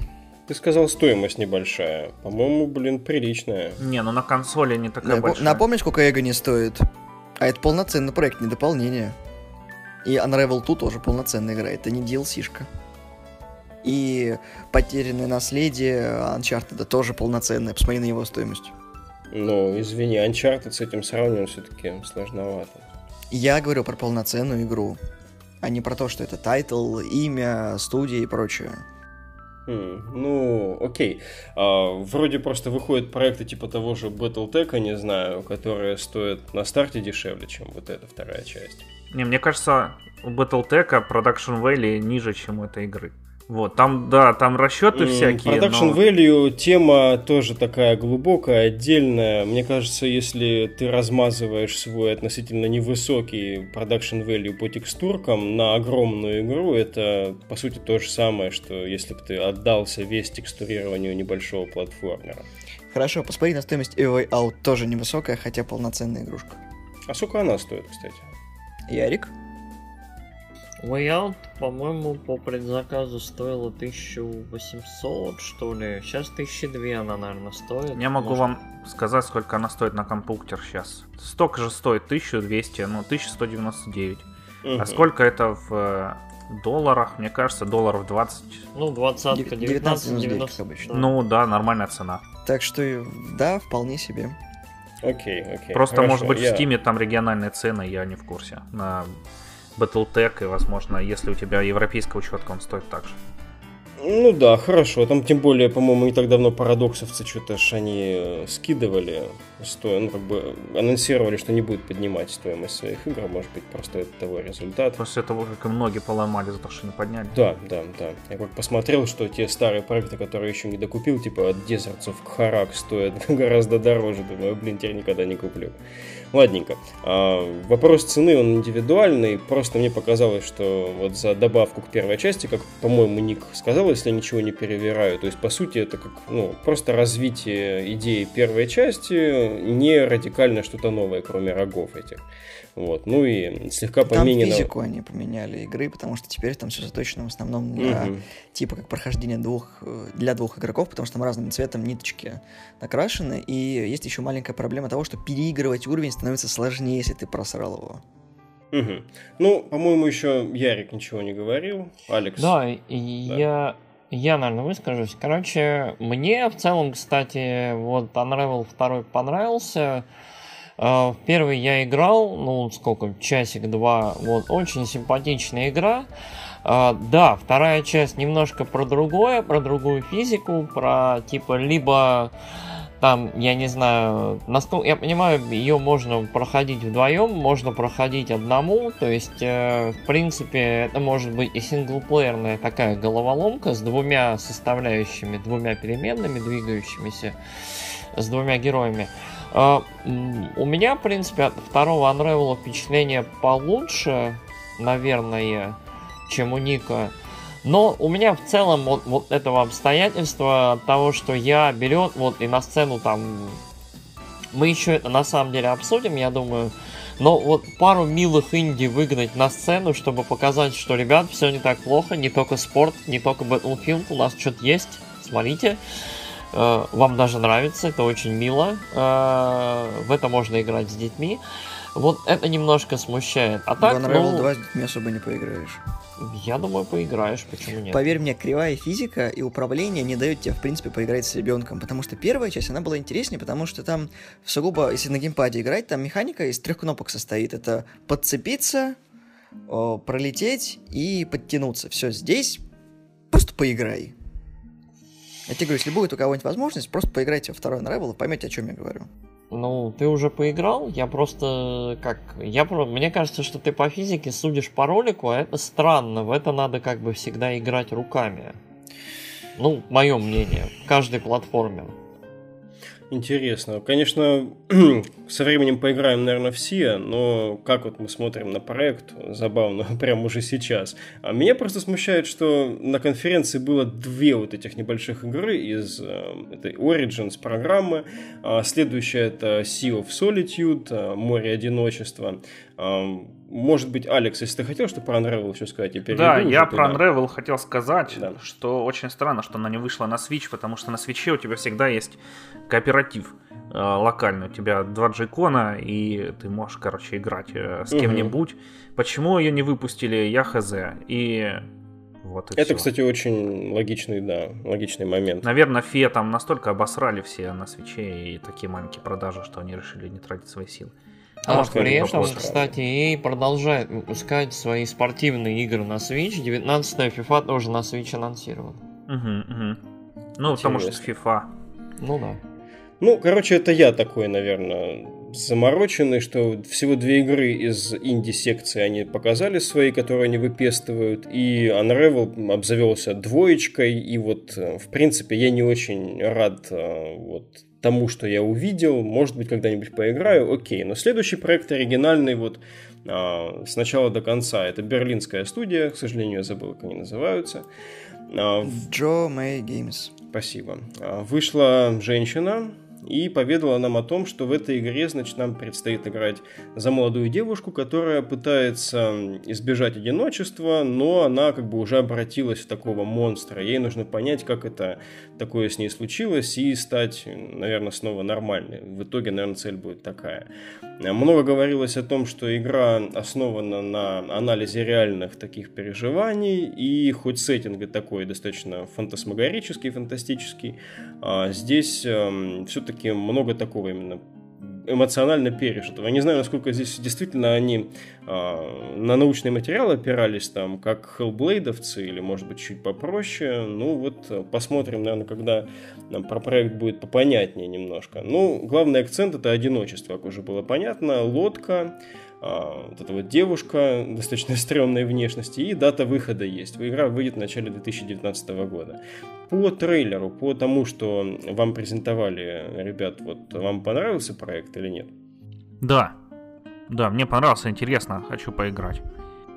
Ты сказал, стоимость небольшая. По-моему, блин, приличная. Не, ну на консоли не такая Нап- большая. Напомни, сколько эго не стоит. А это полноценный проект, не дополнение. И Unravel 2 тоже полноценная игра, это не DLC-шка. И потерянное наследие Uncharted тоже полноценное, посмотри на его стоимость. Ну, извини, Uncharted с этим сравнивать все-таки сложновато. Я говорю про полноценную игру, а не про то, что это title, имя, студия и прочее. Mm, ну, окей. А, вроде просто выходят проекты типа того же Battletech, не знаю, которые стоят на старте дешевле, чем вот эта вторая часть. Не, мне кажется, у Battletech Production Value ниже, чем у этой игры. Вот, там, да, там расчеты всякие. Production но... Value тема тоже такая глубокая, отдельная. Мне кажется, если ты размазываешь свой относительно невысокий Production Value по текстуркам на огромную игру, это по сути то же самое, что если бы ты отдался весь текстурированию небольшого платформера. Хорошо, посмотри на стоимость A Out, тоже невысокая, хотя полноценная игрушка. А сколько она стоит, кстати? Ярик? Way Out, по-моему, по предзаказу стоила 1800, что ли. Сейчас 1002 она, наверное, стоит. Я могу Может, вам сказать, сколько она стоит на компьютер сейчас. Столько же стоит 1200, ну 1199. Мгм. А сколько это в э, долларах? Мне кажется, долларов 20. Ну, 20 Дев- 19 19,99, 90. как обычно. да. Ну да, нормальная цена. Так что, да, вполне себе. Окей, окей. Просто, хорошо, может быть, я- в Стиме там региональные цены, я не в курсе. На Battletech, и, возможно, если у тебя европейская учетка, он стоит так же. Ну да, хорошо. Там тем более, по-моему, не так давно парадоксовцы что-то ж они э, скидывали, сто... ну как бы анонсировали, что не будут поднимать стоимость своих игр, может быть, просто это того результат. После того, как и многие поломали за то, что не подняли. Да, да, да. Я как посмотрел, что те старые проекты, которые еще не докупил, типа от Deserts of Kharak стоят гораздо дороже. Думаю, блин, теперь никогда не куплю. Ладненько. А, вопрос цены, он индивидуальный. Просто мне показалось, что вот за добавку к первой части, как, по-моему, Ник сказал, если я ничего не перевираю, то есть, по сути, это как, ну, просто развитие идеи первой части, не радикально что-то новое, кроме рогов этих. Вот. Ну и слегка Там поменено... физику они поменяли игры, потому что теперь там все заточено в основном на Мгм. типа как прохождение двух э, для двух игроков, потому что там разным цветом ниточки накрашены. И есть еще маленькая проблема того, что переигрывать уровень становится сложнее, если ты просрал его. Мгм. Ну, по-моему, еще Ярик ничего не говорил. Алекс. Да, и я, я, наверное, выскажусь. Короче, мне в целом, кстати, вот Unravel 2 понравился. В первый я играл, ну, сколько, часик-два, вот, очень симпатичная игра. Э, Да, вторая часть немножко про другое, про другую физику, про, типа, либо там, я не знаю, насколько я понимаю, ее можно проходить вдвоем, можно проходить одному, то есть, э, в принципе, это может быть и синглплеерная такая головоломка с двумя составляющими, двумя переменными, двигающимися, с двумя героями. У меня, в принципе, от второго Unravel впечатление получше, наверное, чем у Ника. Но у меня в целом вот, вот этого обстоятельства того, что я берет вот и на сцену там... Мы еще это на самом деле обсудим, я думаю. Но вот пару милых инди выгнать на сцену, чтобы показать, что, ребят, все не так плохо, не только спорт, не только Battlefield, у нас что-то есть, смотрите. Вам даже нравится, это очень мило. Э, В это можно играть с детьми. Вот это немножко смущает. А так, Unravel ну, 2 с детьми особо не поиграешь. я думаю, поиграешь, почему нет? Поверь мне, кривая физика и управление не дают тебе, в принципе, поиграть с ребенком. Потому что первая часть, она была интереснее, потому что там сугубо, если на геймпаде играть, там механика из трех кнопок состоит. Это подцепиться, о, пролететь и подтянуться. Все, здесь просто поиграй. Я тебе говорю, если будет у кого-нибудь возможность, просто поиграйте во второй Unravel и поймете, о чем я говорю. Ну, ты уже поиграл, я просто как... Я про... Мне кажется, что ты по физике судишь по ролику, а это странно. В это надо как бы всегда играть руками. Ну, мое мнение. В каждой платформе. Интересно. Конечно, со временем поиграем, наверное, все, но как вот мы смотрим на проект, забавно, прямо уже сейчас. А меня просто смущает, что на конференции было две вот этих небольших игры из э, этой Origins программы. А следующая это Sea of Solitude, э, Море Одиночества. Может быть, Алекс, если ты хотел, что про Unravel еще сказать, я Да, я туда. про Unravel хотел сказать, Да. что очень странно, что она не вышла на Switch, потому что на Switch у тебя всегда есть кооператив э, локальный. У тебя два джейкона, и ты можешь, короче, играть э, с кем-нибудь. Почему ее не выпустили, я хз. И вот Это, всё. кстати, очень логичный, да, логичный момент. Наверное, Фе там настолько обосрали все на свече и такие маленькие продажи, что они решили не тратить свои силы. А, может, при этом, кстати, EA продолжает выпускать свои спортивные игры на Switch. 19 FIFA тоже на Switch анонсирован. Мгм, мгм. Ну, потому что Интересно. FIFA. Ну да. Ну, короче, это я такой, наверное, замороченный, что всего две игры из инди-секции они показали свои, которые они выпестывают, и Unravel обзавелся двоечкой, и вот, э, в принципе, я не очень рад э, вот тому, что я увидел, может быть, когда-нибудь поиграю, окей, но следующий проект оригинальный вот а, с начала до конца, это берлинская студия, к сожалению, я забыл, как они называются, А, Джо Мэй Геймс. Спасибо. А, Вышла женщина, и поведала нам о том, что в этой игре, значит, нам предстоит играть за молодую девушку, которая пытается избежать одиночества, но она как бы уже обратилась в такого монстра. Ей нужно понять, как это такое с ней случилось, и стать, наверное, снова нормальной. В итоге, наверное, цель будет такая. Много говорилось о том, что игра основана на анализе реальных таких переживаний, и хоть сеттинг такой достаточно фантасмагорический, фантастический, а здесь эм, все-таки много такого именно эмоционально пережитого. Я не знаю, насколько здесь действительно они э, на научный материал опирались, там, как хеллблейдовцы, или, может быть, чуть попроще. Ну, вот посмотрим, наверное, когда нам про проект будет попонятнее немножко. Ну, главный акцент – это одиночество, как уже было понятно. Лодка, вот эта вот девушка достаточно стрёмной внешности, и дата выхода есть. Игра выйдет в начале 2019 года. По трейлеру, по тому, что вам презентовали, ребят, вот вам понравился проект или нет? Да, да, мне понравился, интересно, хочу поиграть.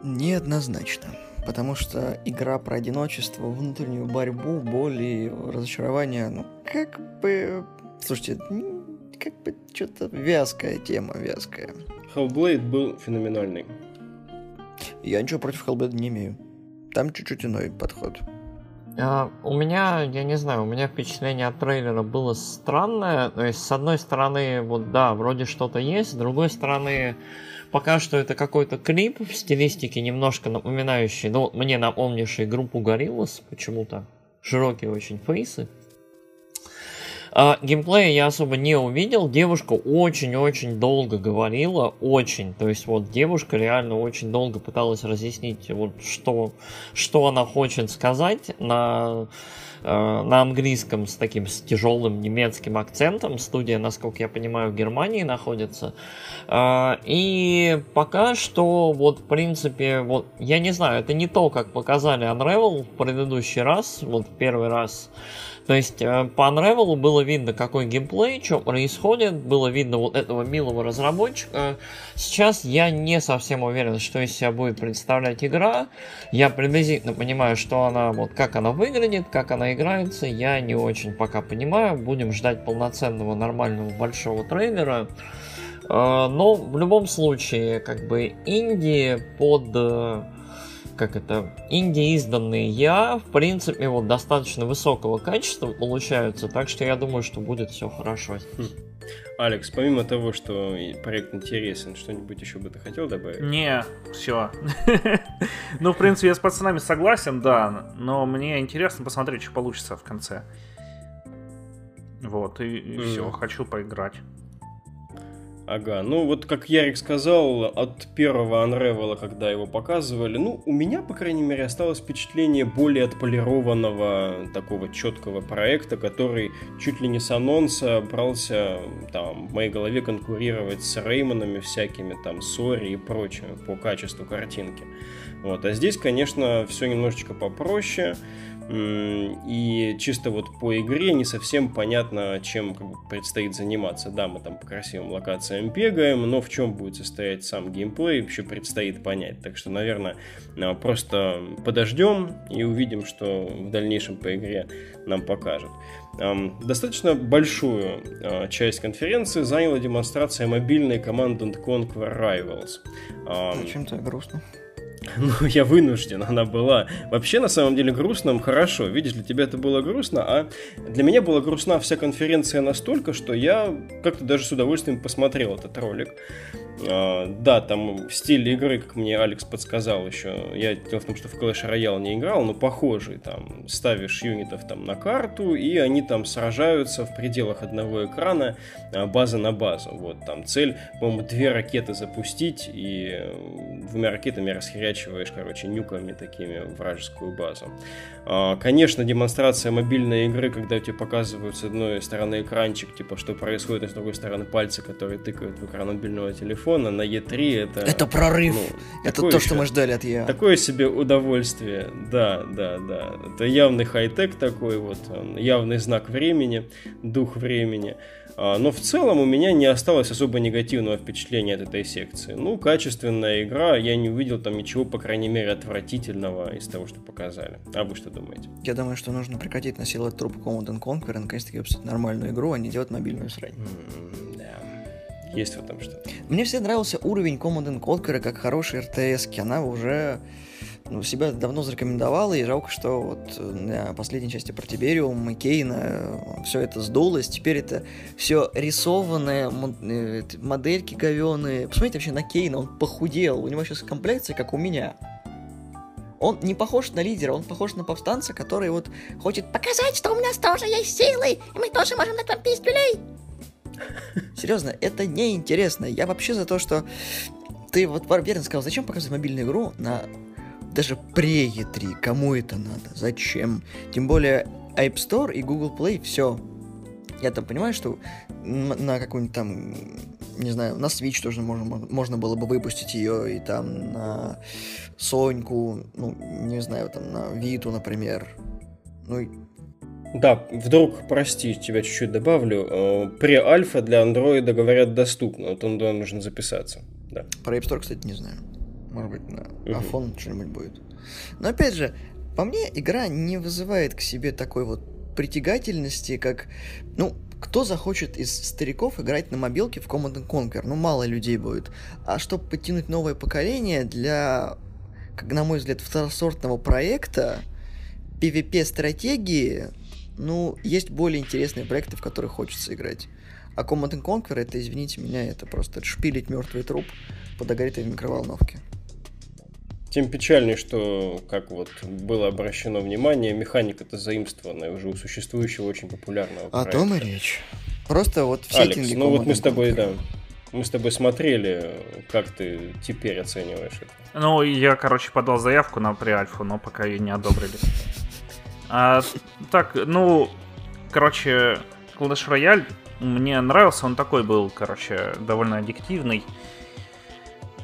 Неоднозначно. Потому что игра про одиночество, внутреннюю борьбу, боль и разочарование, ну, как бы... Слушайте, как бы что-то вязкая тема, вязкая. Hellblade был феноменальный. Я ничего против Hellblade не имею. Там чуть-чуть иной подход. Uh, у меня, я не знаю, у меня впечатление от трейлера было странное. То есть, с одной стороны, вот да, вроде что-то есть, с другой стороны, пока что это какой-то клип в стилистике, немножко напоминающий, ну, мне напомнивший группу Gorillaz почему-то. Широкие очень фейсы. А, геймплея я особо не увидел. Девушка очень-очень долго говорила, очень. То есть вот девушка реально очень долго пыталась разъяснить, вот что, что она хочет сказать на э, на английском с таким с тяжелым немецким акцентом. Студия, насколько я понимаю, в Германии находится. А, и пока что, вот, в принципе, вот, я не знаю, это не то, как показали Unravel в предыдущий раз, вот, первый раз. То есть э, по Unravel было видно, какой геймплей, что происходит, было видно вот этого милого разработчика. Сейчас я не совсем уверен, что из себя будет представлять игра. Я приблизительно понимаю, что она, вот как она выглядит, как она играется, я не очень пока понимаю. Будем ждать полноценного, нормального, большого трейлера. Э, но в любом случае, как бы инди под э, как это, инди изданные я, в принципе, вот достаточно высокого качества получаются, так что я думаю, что будет все хорошо. Хм. Алекс, помимо того, что проект интересен, что-нибудь еще бы ты хотел добавить? Не, все. ну, в принципе, я с пацанами согласен, да, но мне интересно посмотреть, что получится в конце. Вот, и, и все, хочу поиграть. Ага, ну вот как Ярик сказал, от первого Unravel, когда его показывали, ну, у меня, по крайней мере, осталось впечатление более отполированного, такого четкого проекта, который чуть ли не с анонса брался, там, в моей голове конкурировать с Рейманами всякими, там, с Ори и прочими по качеству картинки. Вот, а здесь, конечно, все немножечко попроще, и чисто вот по игре не совсем понятно, чем как бы, предстоит заниматься. Да, мы там по красивым локациям бегаем, но в чем будет состоять сам геймплей, еще предстоит понять. Так что, наверное, а, просто подождем и увидим, что в дальнейшем по игре нам покажут. Достаточно большую а, часть конференции заняла демонстрация мобильной команды Conquer Rivals. Зачем-то грустно. Ну, я вынужден, она была. Вообще, на самом деле, грустным хорошо. Видишь, для тебя это было грустно, а для меня была грустна вся конференция настолько, что я как-то даже с удовольствием посмотрел этот ролик. А, да, там стиль игры, как мне Алекс подсказал еще. Я дело в том, что в Clash Royale не играл, но похожий. Там ставишь юнитов там на карту, и они там сражаются в пределах одного экрана, а, база на базу. Вот там цель, по-моему, две ракеты запустить, и двумя ракетами расхерячиваешь, короче, нюками такими вражескую базу. А, конечно, демонстрация мобильной игры, когда тебе показывают с одной стороны экранчик, типа, что происходит, а с другой стороны пальцы, которые тыкают в экран мобильного телефона на E3, это... Это прорыв! Ну, это то, еще, что мы ждали от EA. Такое себе удовольствие, да, да, да. Это явный хай-тек такой вот, явный знак времени, дух времени. А, но в целом у меня не осталось особо негативного впечатления от этой секции. Ну, качественная игра, я не увидел там ничего, по крайней мере, отвратительного из того, что показали. А вы что думаете? Я думаю, что нужно прекратить насиловать труп Command Conquer и наконец-таки выпустить нормальную игру, а не делать мобильную срань. М, Да. Есть в этом что-то. Мне всегда нравился уровень Command Conquer как хороший РТС. Она уже ну, себя давно зарекомендовала, и жалко, что вот на последней части про Тибериум и Кейна все это сдулось. Теперь это все рисованное, э, модельки говеные. Посмотрите вообще на Кейна, он похудел. У него сейчас комплекция, как у меня. Он не похож на лидера, он похож на повстанца, который вот хочет Показать, что у нас тоже есть силы, и мы тоже можем дать вам пиздюлей. Серьезно, это неинтересно. Я вообще за то, что ты вот верно сказал, зачем показывать мобильную игру на даже пре E3? Кому это надо? Зачем? Тем более App Store и Google Play, все. Я там понимаю, что на какой-нибудь там, не знаю, на Switch тоже можно, можно было бы выпустить ее, и там на Соньку, ну, не знаю, там на Виту, например. Ну, Да, вдруг, прости, тебя чуть-чуть добавлю. э, Пре-альфа для андроида, говорят, доступна. Вот он туда нужно записаться. Да. Про App Store, кстати, не знаю. Может быть, на Мгм. Афон что-нибудь будет. Но опять же, по мне, игра не вызывает к себе такой вот притягательности, как... Ну, кто захочет из стариков играть на мобилке в Command Conquer? Ну, мало людей будет. А чтобы подтянуть новое поколение для, как на мой взгляд, второсортного проекта, PvP-стратегии, ну, есть более интересные проекты, в которых хочется играть. А Command Conquer, это, извините меня, это просто шпилить мертвый труп подогретой в микроволновке. Тем печальнее, что, как вот было обращено внимание, механика-то заимствованная уже у существующего очень популярного О проекта. том и речь. Просто вот в Алекс, ну вот мы с тобой, да, мы с тобой смотрели, как ты теперь оцениваешь это. Ну, я, короче, подал заявку на преальфу, но пока ее не одобрили. А, так, ну, короче, Clash Royale мне нравился, он такой был, короче, довольно аддиктивный.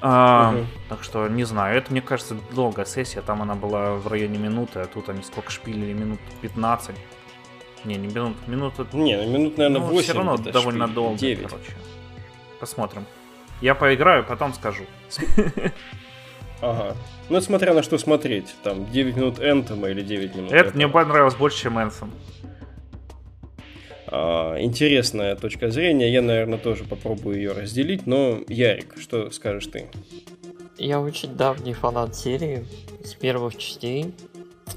А, Мгм. Так что, не знаю, это, мне кажется, долгая сессия, там она была в районе минуты, а тут они сколько шпилили, минут 15. Не, не минут, минуты... Не, ну минут, наверное, ну, 8. все равно довольно шпиль, долго, 9. короче. Посмотрим. Я поиграю, потом скажу. Ага. Ну, смотря на что смотреть. Там 9 минут Энтома или 9 минут Это мне понравилось больше, чем Энсом. А, интересная точка зрения. Я, наверное, тоже попробую ее разделить. Но, Ярик, что скажешь ты? Я очень давний фанат серии с первых частей.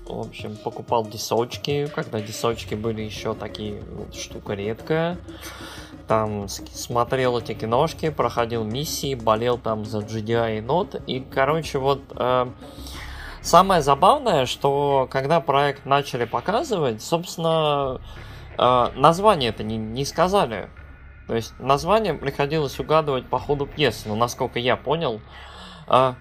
В общем, покупал дисочки, когда дисочки были еще такие вот, штука редкая. Там смотрел эти киношки, проходил миссии, болел там за GDI и NOT. И, короче, вот э, самое забавное, что когда проект начали показывать, собственно, э, название это не, не сказали. То есть название приходилось угадывать по ходу пьесы, но насколько я понял, а,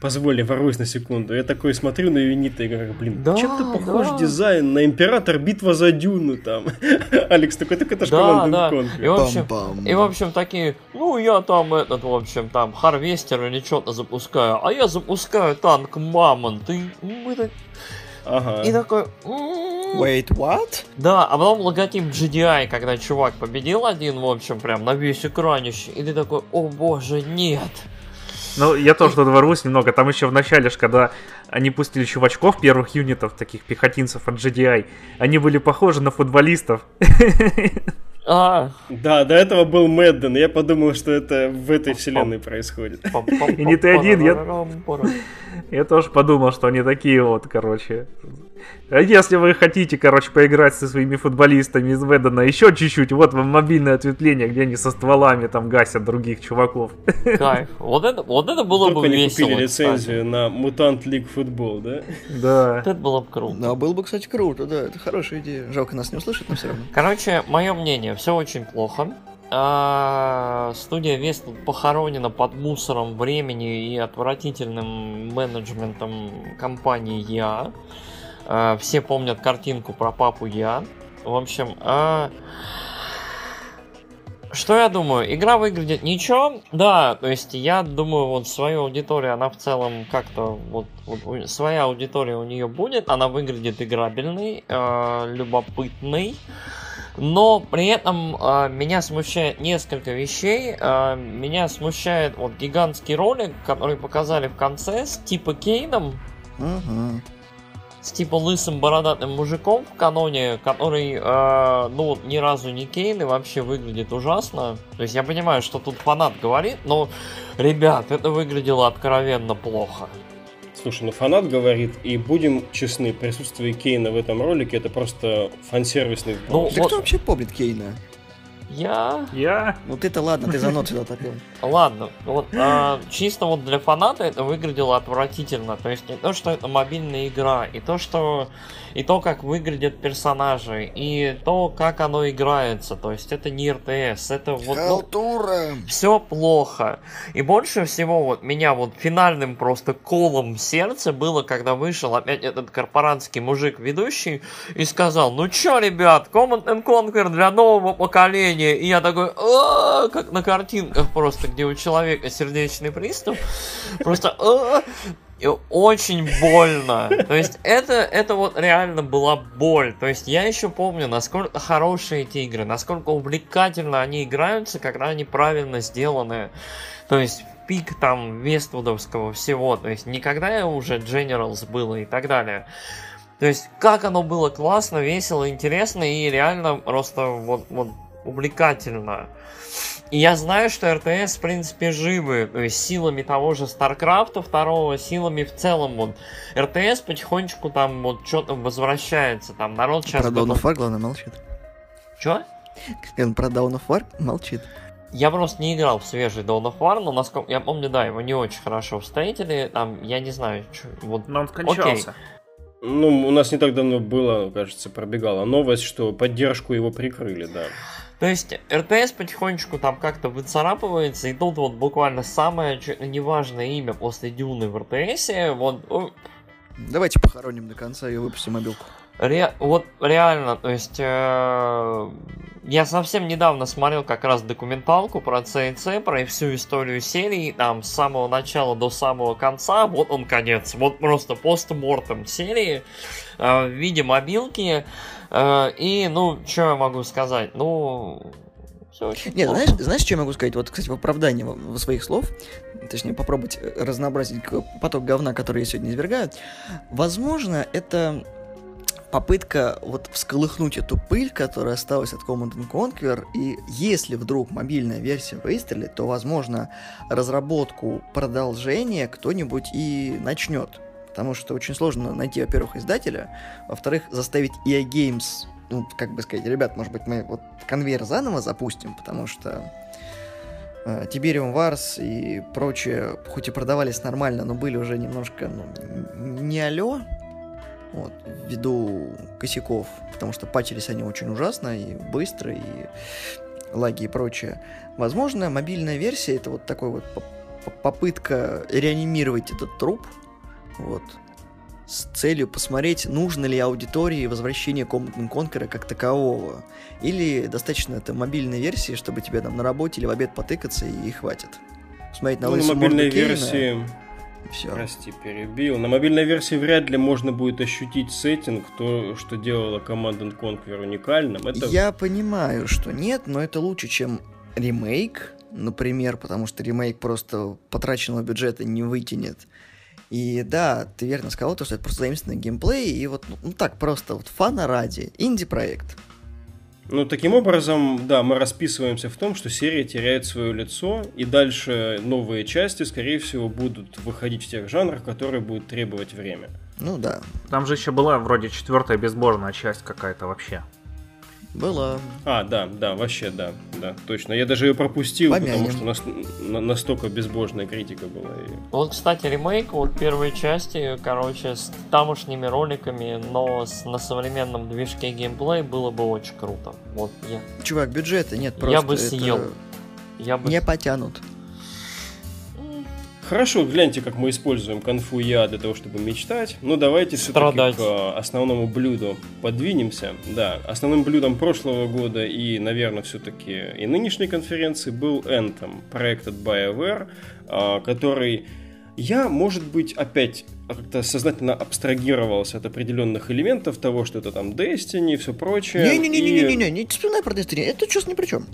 Позволь, ворвусь на секунду. Я такой смотрю на Юнита и говорю, блин, Да, чем-то похож да. дизайн на Император Битва за Дюну там. Алекс такой, так это ж Да, Command да. Conquer». И в общем, Пам-пам. и в общем такие, ну я там этот, в общем, там Харвестер или что-то запускаю, а я запускаю танк Мамонт. И мы так- Ага. и такой. Wait, what? да, а потом логотип GDI, когда чувак победил один, в общем, прям на весь экранище, и ты такой, о боже, нет. Ну, я тоже тут ворвусь немного. Там еще в начале, ж, когда они пустили чувачков, первых юнитов, таких пехотинцев от GDI, они были похожи на футболистов. А, Да, до этого был Мэдден. Я подумал, что это в этой вселенной происходит. И не ты один, я- Я тоже подумал, что они такие вот, короче. А если вы хотите, короче, поиграть со своими футболистами из Ведена еще чуть-чуть, вот вам мобильное ответвление, где они со стволами там гасят других чуваков. Кайф. Вот это, вот это было Только бы не весело. купили кстати. лицензию на Мутант Лиг Футбол, да? Да. Вот это было бы круто. Да, было бы, кстати, круто, да, это хорошая идея. Жалко, нас не услышит, но все равно. Короче, мое мнение, все очень плохо. А, студия Вест похоронена под мусором времени и отвратительным менеджментом компании Я. А, все помнят картинку про папу Я. В общем, а, что я думаю? Игра выглядит ничего. Да, то есть я думаю, вот свою аудиторию, она в целом как-то вот, вот своя аудитория у нее будет. Она выглядит играбельной, э, любопытной. Но при этом э, меня смущает несколько вещей. Э, меня смущает вот гигантский ролик, который показали в конце с типа Кейном, Угу. С типа лысым бородатым мужиком в каноне, который, э, ну, ни разу не Кейн и вообще выглядит ужасно. То есть я понимаю, что тут фанат говорит, но, ребят, это выглядело откровенно плохо. Слушай, ну фанат говорит, и будем честны, присутствие Кейна в этом ролике это просто фан-сервисный Ну. Да вот- кто вообще помнит Кейна? Я... Я? Ну ты-то ладно, ты за нот сюда топил. Ладно, вот а, чисто вот для фаната это выглядело отвратительно. То есть не то, что это мобильная игра, и то, что и то, как выглядят персонажи, и то, как оно играется. То есть это не РТС, это вот ну, Халтура! все плохо. И больше всего вот меня вот финальным просто колом в сердце было, когда вышел опять этот корпоратский мужик ведущий и сказал, ну чё, ребят, Command and Conquer для нового поколения. И я такой, «А-а-а», как на картинках просто, где у человека сердечный приступ. Просто «А-а-а». И очень больно. То есть это, это вот реально была боль. То есть я еще помню, насколько хорошие эти игры, насколько увлекательно они играются, когда они правильно сделаны. То есть пик там Вествудовского всего. То есть никогда уже Generals было и так далее. То есть как оно было классно, весело, интересно и реально просто вот, вот увлекательно. И я знаю, что РТС, в принципе, живы, то есть силами того же Старкрафта второго, силами в целом, вот, РТС потихонечку там вот что-то возвращается, там народ сейчас... Про Dawn of War, главное, молчит. Чё? Он про Dawn of War молчит. Я просто не играл в свежий Dawn of War, но насколько я помню, да, его не очень хорошо встретили, там, я не знаю, чё, вот... Но он скончался. Ну, у нас не так давно было, кажется, пробегала новость, что поддержку его прикрыли, да. То есть РТС потихонечку там как-то выцарапывается, и тут вот буквально самое чуть ли не важное имя после Дюны в РТСе, вот, Давайте похороним до конца и выпустим мобилку. Ре- вот реально, то есть э, я совсем недавно смотрел как раз документалку про ЦЦ, про всю историю серии, там с самого начала до самого конца, вот он конец, вот просто постмортем серии э, в виде мобилки, э, и ну, что я могу сказать, ну... всё очень Нет, плохо. знаешь, знаешь, что я могу сказать? Вот, кстати, в оправдании во- во своих слов, точнее, попробовать э, разнообразить поток говна, который я сегодня извергаю. Возможно, это попытка вот всколыхнуть эту пыль, которая осталась от Command and Conquer, и если вдруг мобильная версия выстрелит, то, возможно, разработку продолжения кто-нибудь и начнет. Потому что очень сложно найти, во-первых, издателя, во-вторых, заставить EA Games, ну, как бы сказать, ребят, может быть, мы вот конвейер заново запустим, потому что э, Tiberium Wars и прочее, хоть и продавались нормально, но были уже немножко, ну, не алё, вот, ввиду косяков, потому что патчились они очень ужасно и быстро, и лаги и прочее. Возможно, мобильная версия это вот такой вот поп- поп- попытка реанимировать этот труп, вот, с целью посмотреть, нужно ли аудитории возвращение Command and Conquer как такового. Или достаточно это мобильной версии, чтобы тебе там на работе или в обед потыкаться и, хватит. Смотреть на Ну, на мобильной Кейна, версии, все. прости, перебил. На мобильной версии вряд ли можно будет ощутить сеттинг, то, что делала Command and Conquer уникальным. Это Я понимаю, что нет, но это лучше, чем ремейк, например, потому что ремейк просто потраченного бюджета не вытянет. И да, ты верно сказал, то, что это просто заимствованный геймплей, и вот, ну так, просто вот фана ради, инди-проект. Ну, таким образом, да, мы расписываемся в том, что серия теряет свое лицо, и дальше новые части, скорее всего, будут выходить в тех жанрах, которые будут требовать время. Ну да, Там же еще была вроде четвертая безбожная часть какая-то вообще. Было. А, да, да, вообще, да, да, точно. Я даже ее пропустил, Помянем. потому что нас- на- настолько безбожная критика была. Вот, кстати, ремейк вот первой части, короче, с тамошними роликами, но с, на современном движке геймплей было бы очень круто. Вот я, Чувак, бюджета нет просто. Я бы это съел. я бы... Не потянут. Хорошо, гляньте, как мы используем конфу я для того, чтобы мечтать. Ну, давайте все-таки Страдать. к э, основному блюду подвинемся. Да, основным блюдом прошлого года и, наверное, все-таки и нынешней конференции был Anthem, проект от BioWare, э, который Я, может быть, опять как-то сознательно абстрагировался от определенных элементов того, что это там Destiny и все прочее. Не-не-не-не-не-не, не вспоминай про Destiny, это чувство ни при чем.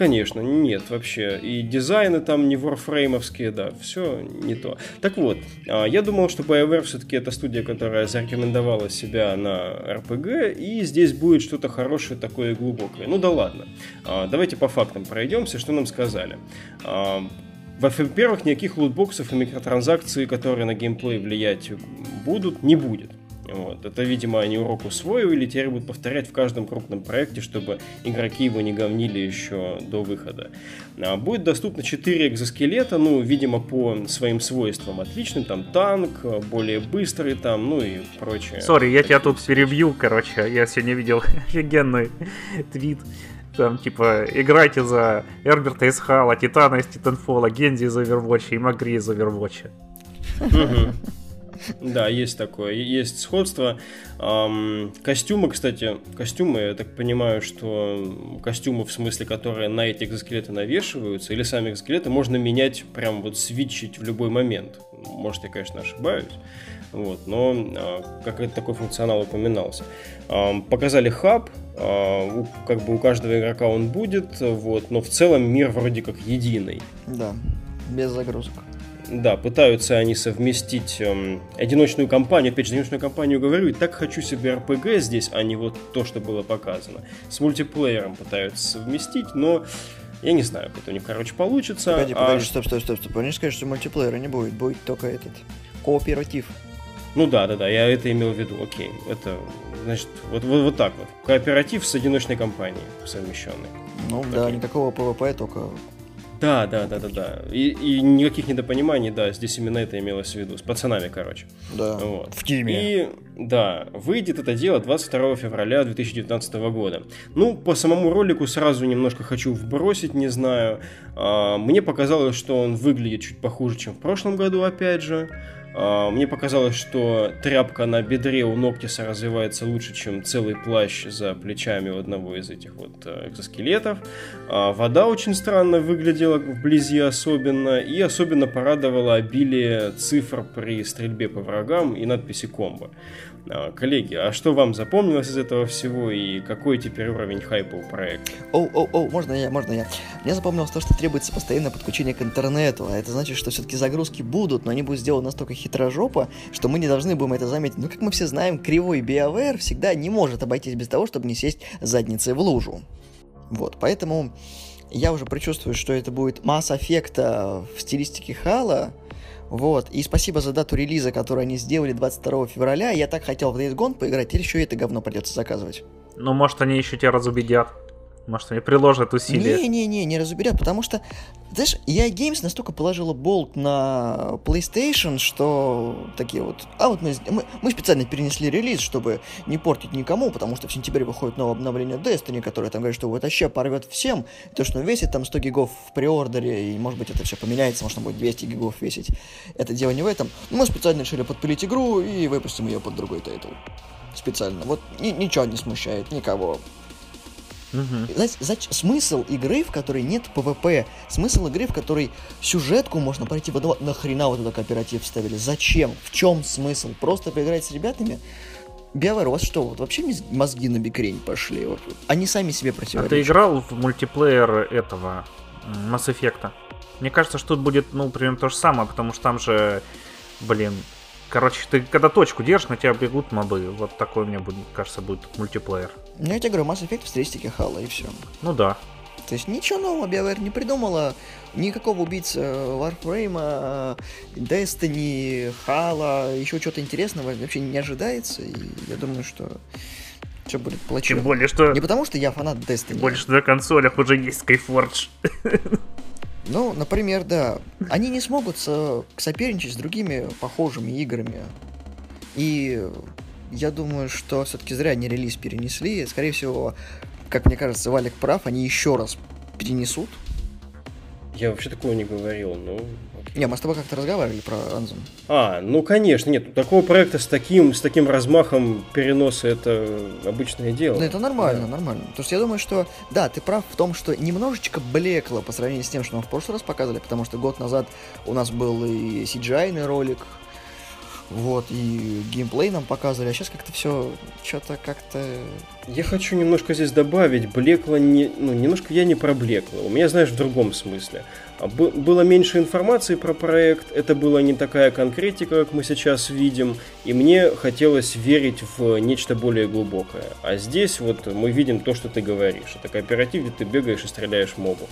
Конечно, нет вообще. И дизайны там не варфреймовские, да, все не то. Так вот, а, я думал, что BioWare все-таки это студия, которая зарекомендовала себя на RPG, и здесь будет что-то хорошее такое глубокое. Ну да ладно. А, давайте по фактам пройдемся, что нам сказали. А, во-первых, никаких лутбоксов и микротранзакций, которые на геймплей влиять будут, не будет. Вот. Это, видимо, они урок усвоили, теперь будут повторять в каждом крупном проекте, чтобы игроки его не говнили еще до выхода. А будет доступно 4 экзоскелета, ну, видимо, по своим свойствам отличным, там танк, более быстрый там, ну и прочее. Sorry, я тебя тут перебью, короче, я сегодня видел офигенный твит, там, типа, играйте за Эрберта из Хала, Титана из Титанфола, Гензи из Overwatch и Магри из Overwatch. Да, есть такое, есть сходство. Костюмы, кстати, костюмы, я так понимаю, что костюмы, в смысле, которые на эти экзоскелеты навешиваются, или сами экзоскелеты, можно менять, прям вот свитчить в любой момент. Может, я, конечно, ошибаюсь. Вот, но э, какой-то такой функционал упоминался. Показали хаб, у, как бы у каждого игрока он будет, вот, но в целом мир вроде как единый. Да, без загрузок. Да, пытаются они совместить эм, одиночную кампанию, опять же, одиночную кампанию говорю, и так хочу себе RPG здесь, а не вот то, что было показано. С мультиплеером пытаются совместить, но я не знаю, как это у них, короче, получится. Погоди, а... погоди, стоп, стоп, стоп, стоп. Они скажут, что мультиплеера не будет, будет только этот кооператив. Ну да, да, да, я это имел в виду, окей. Это, значит, вот, вот, вот так вот. Кооператив с одиночной кампанией совмещенный. Ну окей. да, никакого PvP, только да, да, да, да, да. И, и никаких недопониманий, да, здесь именно это имелось в виду. С пацанами, короче. Да. Вот. В теме. И да, выйдет это дело 22 февраля 2019 года. Ну, по самому ролику сразу немножко хочу вбросить, не знаю. А, мне показалось, что он выглядит чуть похуже, чем в прошлом году, опять же. А, мне показалось, что тряпка на бедре у Ноктиса развивается лучше, чем целый плащ за плечами у одного из этих вот э, экзоскелетов. А, вода очень странно выглядела вблизи особенно, и особенно порадовало обилие цифр при стрельбе по врагам и надписи комбо. А, коллеги, а что вам запомнилось из этого всего и какой теперь уровень хайпа у проекта? Оу, оу, оу, можно я, можно я. Мне запомнилось то, что требуется постоянное подключение к интернету, а это значит, что все-таки загрузки будут, но они будут сделаны настолько хитрожопо, что мы не должны будем это заметить. Ну, как мы все знаем, кривой BioWare всегда не может обойтись без того, чтобы не сесть задницей в лужу. Вот, поэтому я уже предчувствую, что это будет масса эффекта в стилистике Хала, вот, и спасибо за дату релиза, которую они сделали 22 февраля. Я так хотел в Days Gone поиграть, теперь еще и это говно придется заказывать. Ну, может, они еще тебя разубедят. Может, они приложат усилия. Не-не-не, не разубедят, потому что, знаешь, EA Games настолько положила болт на PlayStation, что такие вот... А вот мы, мы, мы специально перенесли релиз, чтобы не портить никому, потому что в сентябре выходит новое обновление Destiny, которое там говорит, что вот вообще порвет всем, то, что весит там 100 гигов в приордере, и может быть это все поменяется, может он будет 200 гигов весить. Это дело не в этом. Мы специально решили подпилить игру и выпустим ее под другой title. Специально. Вот ни, ничего не смущает никого. Угу. Знаете, зач... смысл игры, в которой нет PvP, смысл игры, в которой сюжетку можно пройти в одного... Нахрена вот этот кооператив вставили? Зачем? В чем смысл? Просто поиграть с ребятами? BioWare, у вас что, вот вообще мозги набекрень пошли? Вот, они сами себе противоречат. А ты играл в мультиплеер этого Mass Effect? Мне кажется, что тут будет, ну, примерно то же самое, потому что там же, блин, Короче, ты когда точку держишь, на тебя бегут мобы. Вот такой мне, кажется, будет мультиплеер. Ну, я тебе говорю, Mass Effect в стилистике Хала, и все. Ну да. То есть ничего нового BioWare не придумала. Никакого убийцы Warframe, Destiny, Хала, еще что-то интересного вообще не ожидается. И я думаю, что все будет плачевно. Тем более, что... Не потому, что я фанат Destiny. Тем более, что на консолях уже есть Skyforge. Ну, например, да. Они не смогут со- соперничать с другими похожими играми. И я думаю, что все-таки зря они релиз перенесли. Скорее всего, как мне кажется, Валик прав, они еще раз перенесут. Я вообще такого не говорил, ну Не, мы с тобой как-то разговаривали про Анзум. А, ну конечно, нет, такого проекта с таким, с таким размахом переноса это обычное дело. Ну, это нормально, нормально. То есть я думаю, что, да, ты прав в том, что немножечко блекло по сравнению с тем, что нам в прошлый раз показывали, потому что год назад у нас был и CGI ролик, вот, и геймплей нам показывали, а сейчас как-то все, что-то как-то... Я хочу немножко здесь добавить, блекло не... Ну, немножко я не про блекло. У меня, знаешь, в другом смысле. А было меньше информации про проект, это была не такая конкретика, как мы сейчас видим, и мне хотелось верить в нечто более глубокое. А здесь вот мы видим то, что ты говоришь. Это кооператив, где ты бегаешь и стреляешь мобов.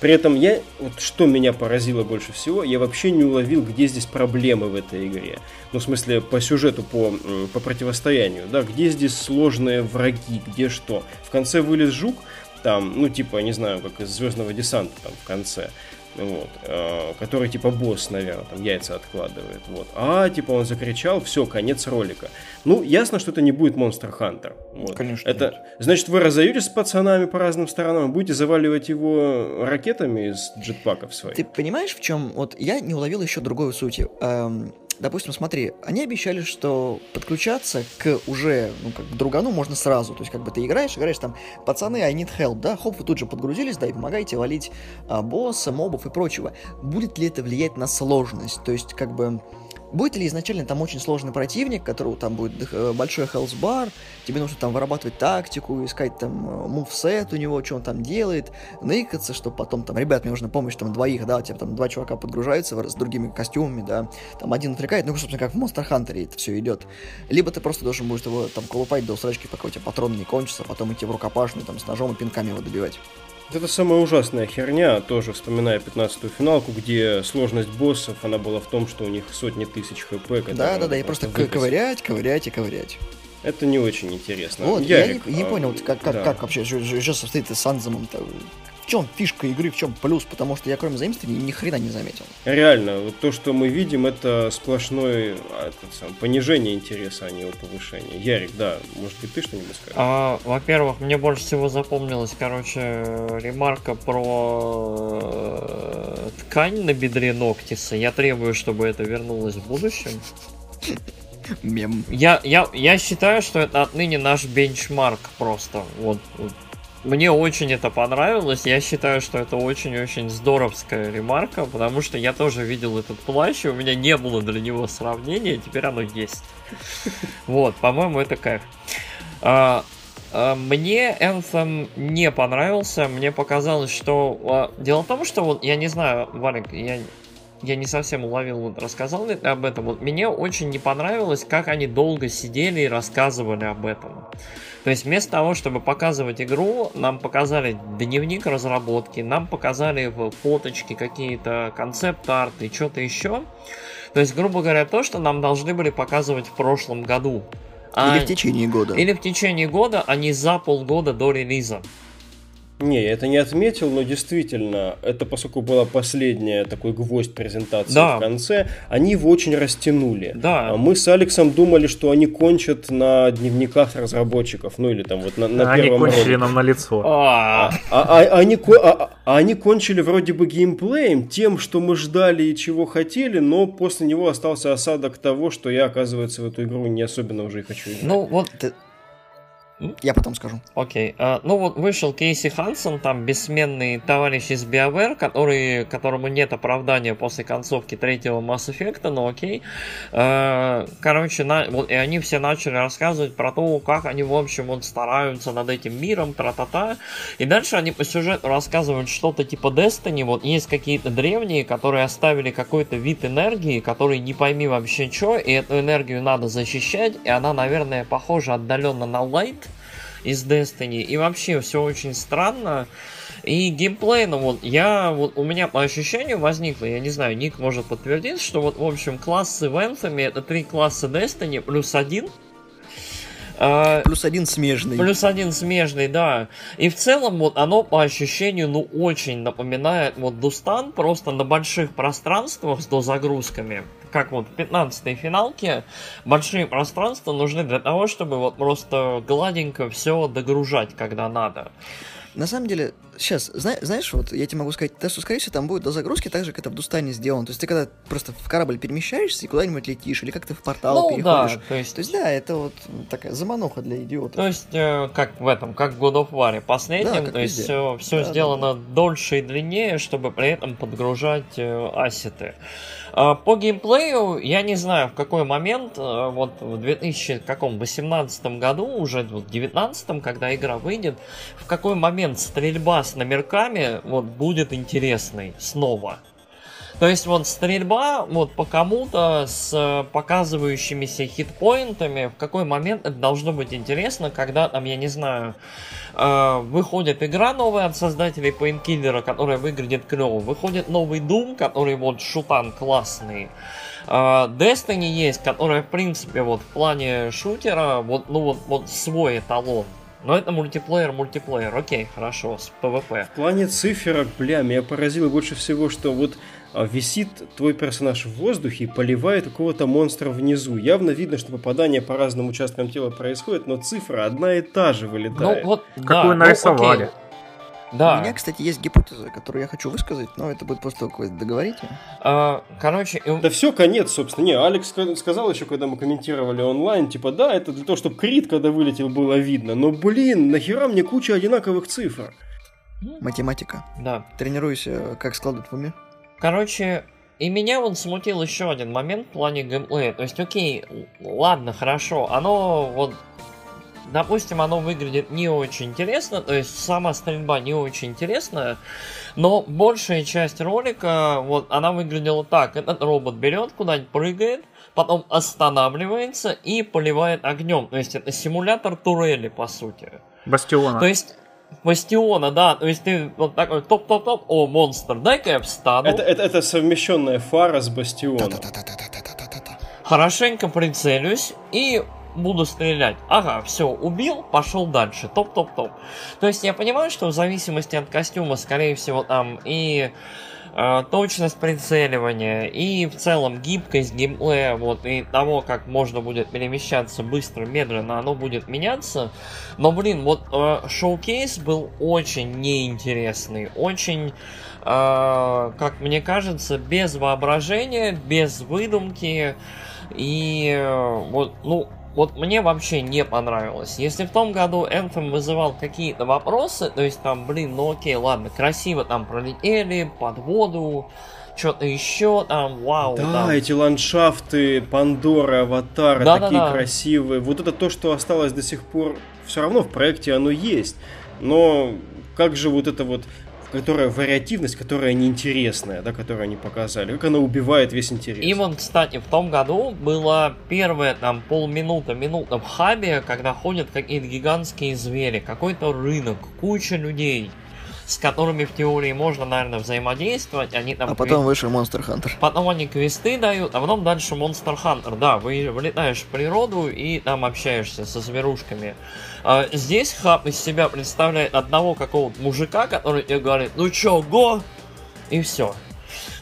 При этом я, вот что меня поразило больше всего, я вообще не уловил, где здесь проблемы в этой игре. Ну, в смысле, по сюжету, по, по противостоянию, да, где здесь сложные враги, где что. В конце вылез жук, там, ну, типа, не знаю, как из Звездного десанта там в конце вот, э, который типа босс, наверное, там яйца откладывает, вот. А, типа он закричал, все, конец ролика. Ну, ясно, что это не будет Monster Hunter. Вот. Конечно. Это, нет. значит, вы разойдетесь с пацанами по разным сторонам, будете заваливать его ракетами из джетпаков своих. Ты понимаешь, в чем? Вот я не уловил еще другой сути. Эм, допустим, смотри, они обещали, что подключаться к уже, ну, как другану можно сразу. То есть, как бы ты играешь, играешь там, пацаны, I need help, да, хоп, вы тут же подгрузились, да, и помогаете валить а, босса, мобов и прочего. Будет ли это влиять на сложность? То есть, как бы, Будет ли изначально там очень сложный противник, которого там будет э, большой health бар, тебе нужно там вырабатывать тактику, искать там мувсет у него, что он там делает, ныкаться, чтобы потом там, ребят, мне нужна помощь там двоих, да, у тебя там два чувака подгружаются с другими костюмами, да, там один отвлекает, ну, собственно, как в Monster Hunter это все идет. Либо ты просто должен будешь его там колупать до усрачки, пока у тебя патроны не кончатся, а потом идти в рукопашную там с ножом и пинками его добивать. Это самая ужасная херня, тоже вспоминая 15-ю финалку, где сложность боссов, она была в том, что у них сотни тысяч хп. Да-да-да, и просто выпустить. ковырять, ковырять и ковырять. Это не очень интересно. Вот, Ярик, я не, не а, понял, как, как, да. как вообще сейчас состоит с Анземом-то чем фишка игры, в чем плюс, потому что я кроме заимствований ни хрена не заметил. Реально, вот то, что мы видим, это сплошное этот сам, понижение интереса, а не его повышение. Ярик, да, может быть, ты что-нибудь скажешь? А, во-первых, мне больше всего запомнилась, короче, ремарка про э, ткань на бедре Ноктиса. Я требую, чтобы это вернулось в будущем. Мем. Я, я, я считаю, что это отныне наш бенчмарк просто. Вот, вот мне очень это понравилось. Я считаю, что это очень-очень здоровская ремарка, потому что я тоже видел этот плащ, и у меня не было для него сравнения, теперь оно есть. Вот, по-моему, это кайф. А, а, мне Anthem не понравился. Мне показалось, что... А, дело в том, что я не знаю, Валик, я я не совсем уловил, вот рассказал ли об этом. Вот мне очень не понравилось, как они долго сидели и рассказывали об этом. То есть вместо того, чтобы показывать игру, нам показали дневник разработки, нам показали фоточки, какие-то концепт-арты, что-то еще. То есть, грубо говоря, то, что нам должны были показывать в прошлом году. Или а... в течение года. Или в течение года, а не за полгода до релиза. Не, я это не отметил, но действительно, это поскольку была последняя такой гвоздь презентации да. в конце, они его очень растянули. Да. А мы с Алексом думали, что они кончат на дневниках разработчиков, ну или там вот на, на они первом Они кончили ролике. нам на лицо. А, а, а, а, они, а, а они кончили вроде бы геймплеем, тем, что мы ждали и чего хотели, но после него остался осадок того, что я, оказывается, в эту игру не особенно уже и хочу играть. Ну вот я потом скажу. Окей. Okay. Uh, ну вот вышел Кейси Хансон, там бессменный товарищ из BioWare, который, которому нет оправдания после концовки третьего Mass Effect, но окей. Uh, короче, на, вот, и они все начали рассказывать про то, как они, в общем, вот стараются над этим миром, тра-та-та. И дальше они по сюжету рассказывают что-то типа Destiny. Вот есть какие-то древние, которые оставили какой-то вид энергии, который не пойми вообще что, и эту энергию надо защищать, и она, наверное, похожа отдаленно на Light из Destiny. И вообще все очень странно. И геймплей, ну вот, я, вот у меня по ощущению возникло, я не знаю, Ник может подтвердить, что вот, в общем, классы в Anthem это три класса Destiny плюс один. А, плюс один смежный. Плюс один смежный, да. И в целом, вот оно по ощущению, ну, очень напоминает вот Дустан, просто на больших пространствах с дозагрузками как вот в 15-й финалке, большие пространства нужны для того, чтобы вот просто гладенько все догружать, когда надо. На самом деле, сейчас, зна- знаешь, вот я тебе могу сказать, то, что, скорее всего, там будет до загрузки так же, как это в Дустане сделано. То есть ты когда просто в корабль перемещаешься и куда-нибудь летишь, или как ты в портал ну переходишь. да, то есть... То есть, да, это вот такая замануха для идиотов. То есть, э, как в этом, как в God of War последнем, Да, то есть везде. все, все Да, да, сделано дольше и длиннее, чтобы при этом подгружать э, ассеты. А, По геймплею я не знаю, в какой момент, э, вот в 2018 году, уже в 2019, когда игра выйдет, в какой момент стрельба с номерками вот будет интересной снова. То есть вот стрельба вот по кому-то с э, показывающимися хитпоинтами, в какой момент это должно быть интересно, когда там, я не знаю, э, выходит игра новая от создателей Painkiller, которая выглядит клево, выходит новый Doom, который вот шутан классный, э, Destiny есть, которая, в принципе, вот в плане шутера, вот, ну вот, вот свой эталон. Но это мультиплеер, мультиплеер, окей, хорошо, с PvP. В плане циферок, бля, меня поразило больше всего, что вот висит твой персонаж в воздухе и поливает какого-то монстра внизу. Явно видно, что попадание по разным участкам тела происходит, но цифра одна и та же Ну вылетает. вот, Какую да, нарисовали. Ну. Да. У меня, кстати, есть гипотеза, которую я хочу высказать, но это будет после того, как вы договорите. А, короче, Да все, конец, собственно. Не, Алекс ска- сказал еще, когда мы комментировали онлайн, типа, да, это для того, чтобы Крит, когда вылетел, было видно. Но, блин, нахера мне куча одинаковых цифр? Математика. да. Тренируйся, как складывать в уме. Короче, и меня вот смутил еще один момент в плане геймплея. То есть, окей, ладно, хорошо, оно вот... Допустим, оно выглядит не очень интересно, то есть сама стрельба не очень интересная, но большая часть ролика, вот, она выглядела так. Этот робот берет, куда-нибудь прыгает, потом останавливается и поливает огнем. То есть это симулятор турели, по сути. Бастиона. То есть Бастиона, да, то есть ты вот такой топ-топ-топ, о, монстр, дай-ка я встану, Это, это, это совмещенная фара с Бастионом. Хорошенько прицелюсь и буду стрелять. Ага, все, убил, пошел дальше, топ-топ-топ. То есть я понимаю, что в зависимости от костюма, скорее всего, там и точность прицеливания, и в целом гибкость геймплея, вот, и того, как можно будет перемещаться быстро, медленно, оно будет меняться. Но, блин, вот э, шоу-кейс был очень неинтересный, очень, э, как мне кажется, без воображения, без выдумки. И э, вот, ну, вот мне вообще не понравилось. Если в том году Anthem вызывал какие-то вопросы, то есть там, блин, ну окей, ладно, красиво там пролетели, под воду, что-то еще там, вау, Да, там. эти ландшафты, Пандора, Аватара, Да-да-да. такие красивые. Вот это то, что осталось до сих пор. Все равно в проекте оно есть. Но как же вот это вот, которая вариативность, которая неинтересная, да, которую они показали, как она убивает весь интерес. И вот, кстати, в том году было первое там полминута, минута в хабе, когда ходят какие-то гигантские звери, какой-то рынок, куча людей, с которыми в теории можно, наверное, взаимодействовать. Они там А потом вышел Monster Hunter. Потом они квесты дают, а потом дальше Monster Hunter. Да, вы вылетаешь в природу и там общаешься со зверушками. А здесь хаб из себя представляет одного какого-то мужика, который тебе говорит, ну чё, го? И все.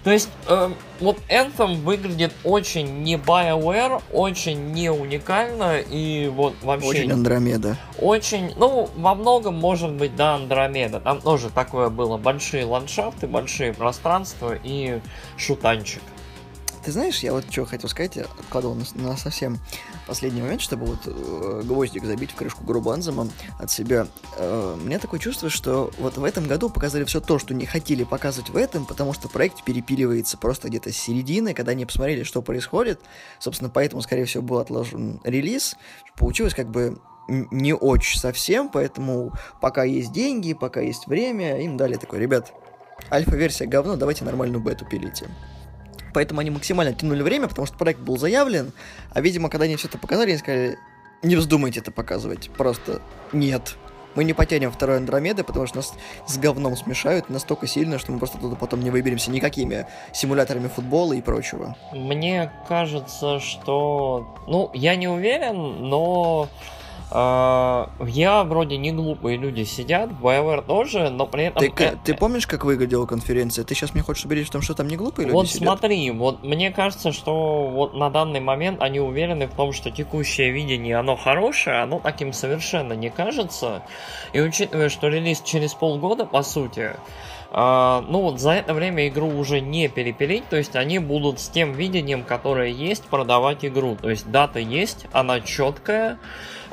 То есть, эм, вот Anthem выглядит очень не BioWare, очень не уникально и вот вообще Очень Андромеда. очень, ну, во многом может быть, да, Андромеда. Там тоже такое было. Большие ландшафты, большие пространства и шутанчик. Ты знаешь, я вот что хотел сказать, я откладывал на, на совсем последний момент, чтобы вот э, гвоздик забить в крышку Грубанзама от себя. Э, у меня такое чувство, что вот в этом году показали все то, что не хотели показывать в этом, потому что проект перепиливается просто где-то с середины, когда они посмотрели, что происходит. Собственно, поэтому, скорее всего, был отложен релиз. Получилось как бы не очень совсем, поэтому пока есть деньги, пока есть время, им дали такой, ребят, альфа-версия говно, давайте нормальную бету пилите. Поэтому они максимально тянули время, потому что проект был заявлен, а, видимо, когда они это показали, они сказали, не вздумайте это показывать, просто нет. Мы не потянем второй Андромеды, потому что нас с говном смешают настолько сильно, что мы просто туда потом не выберемся никакими симуляторами футбола и прочего. Мне кажется, что... Ну, я не уверен, но я вроде не глупые люди сидят, BioWare тоже, но при этом... Ты, к- э, ты помнишь, как выглядела конференция? Ты сейчас мне хочешь убедить в том, что там не глупые люди Вот сидят? смотри, вот мне кажется, что вот на данный момент они уверены в том, что текущее видение, оно хорошее, оно таким совершенно не кажется. И учитывая, что релиз через полгода, по сути, а, ну вот за это время игру уже не перепилить, то есть они будут с тем видением, которое есть, продавать игру. То есть дата есть, она четкая.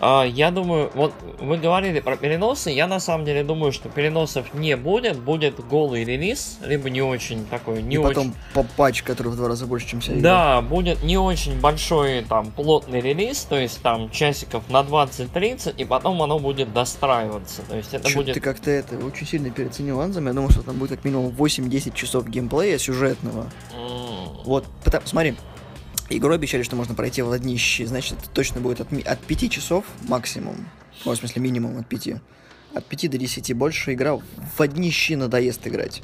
А, Я думаю, вот вы говорили про переносы, я на самом деле думаю, что переносов не будет, будет голый релиз, либо не очень такой, не И очень... потом по- патч, который в два раза больше, чем вся игра. Да, будет не очень большой там плотный релиз, то есть там часиков на 20-30, и потом оно будет достраиваться. То есть это Чё, будет... Ты как-то это очень сильно переоценил Анзам. Я думал, что там будет как минимум 8-10 часов геймплея сюжетного. М, Вот, потому, смотри, игру обещали, что можно пройти в однище, значит, это точно будет от, от 5 часов максимум. Ну, в смысле, минимум от 5. От 5 до 10 больше игра в однище надоест играть.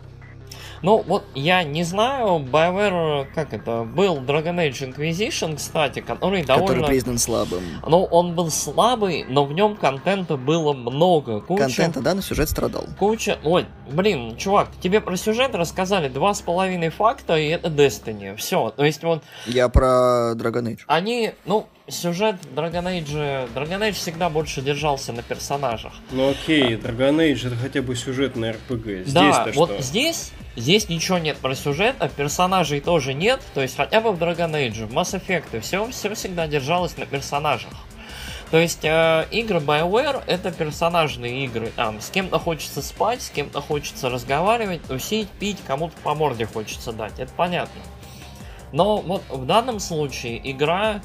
Ну, вот я не знаю, BioWare, как это, был Dragon Age Inquisition, кстати, который довольно... Который признан слабым. Ну, он был слабый, но в нем контента было много. Куча... Контента, да, но сюжет страдал. Куча... Ой, блин, чувак, тебе про сюжет рассказали два с половиной факта, и это Destiny. Все, то есть вот Я про Dragon Age. они, ну, сюжет Dragon Age... Dragon Age всегда больше держался на персонажах. Ну окей, Dragon Age это хотя бы сюжетный RPG. да, Здесь-то вот что? здесь, здесь ничего нет про сюжет, а персонажей тоже нет. То есть хотя бы в Dragon Age, в Mass Effect, все, все всегда держалось на персонажах. То есть э, игры BioWare это персонажные игры. Там с кем-то хочется спать, с кем-то хочется разговаривать, тусить, пить, кому-то по морде хочется дать. Это понятно. Но вот в данном случае игра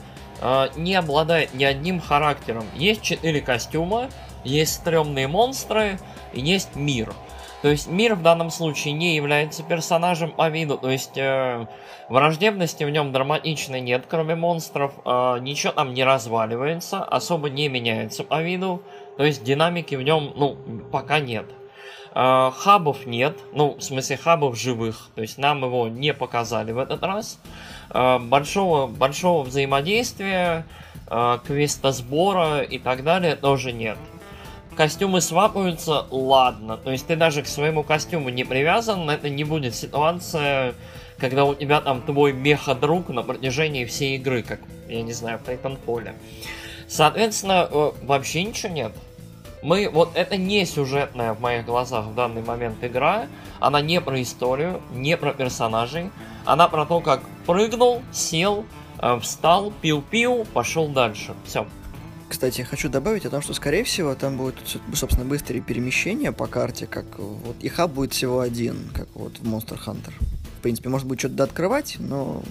не обладает ни одним характером. Есть четыре костюма, есть стрёмные монстры и есть мир. То есть мир в данном случае не является персонажем по виду, то есть э, враждебности в нем драматичной нет, кроме монстров, э, ничего там не разваливается, особо не меняется по виду, то есть динамики в нем, ну, пока нет. Э, хабов нет, ну, в смысле хабов живых, то есть нам его не показали в этот раз. Э, большого, большого взаимодействия, э, квестосбора и так далее тоже нет. Костюмы свапаются, ладно. То есть ты даже к своему костюму не привязан, это не будет ситуация, когда у тебя там твой меха-друг на протяжении всей игры, как, я не знаю, в Titanfall. Соответственно, э, вообще ничего нет. Мы, вот это не сюжетная в моих глазах в данный момент игра. Она не про историю, не про персонажей. Она про то, как прыгнул, сел, э, встал, пил-пил, пошел дальше. Все. Кстати, хочу добавить о том, что, скорее всего, там будут, собственно, быстрые перемещения по карте, как вот и хаб будет всего один, как вот в Monster Hunter. В принципе, может быть, что-то открывать, но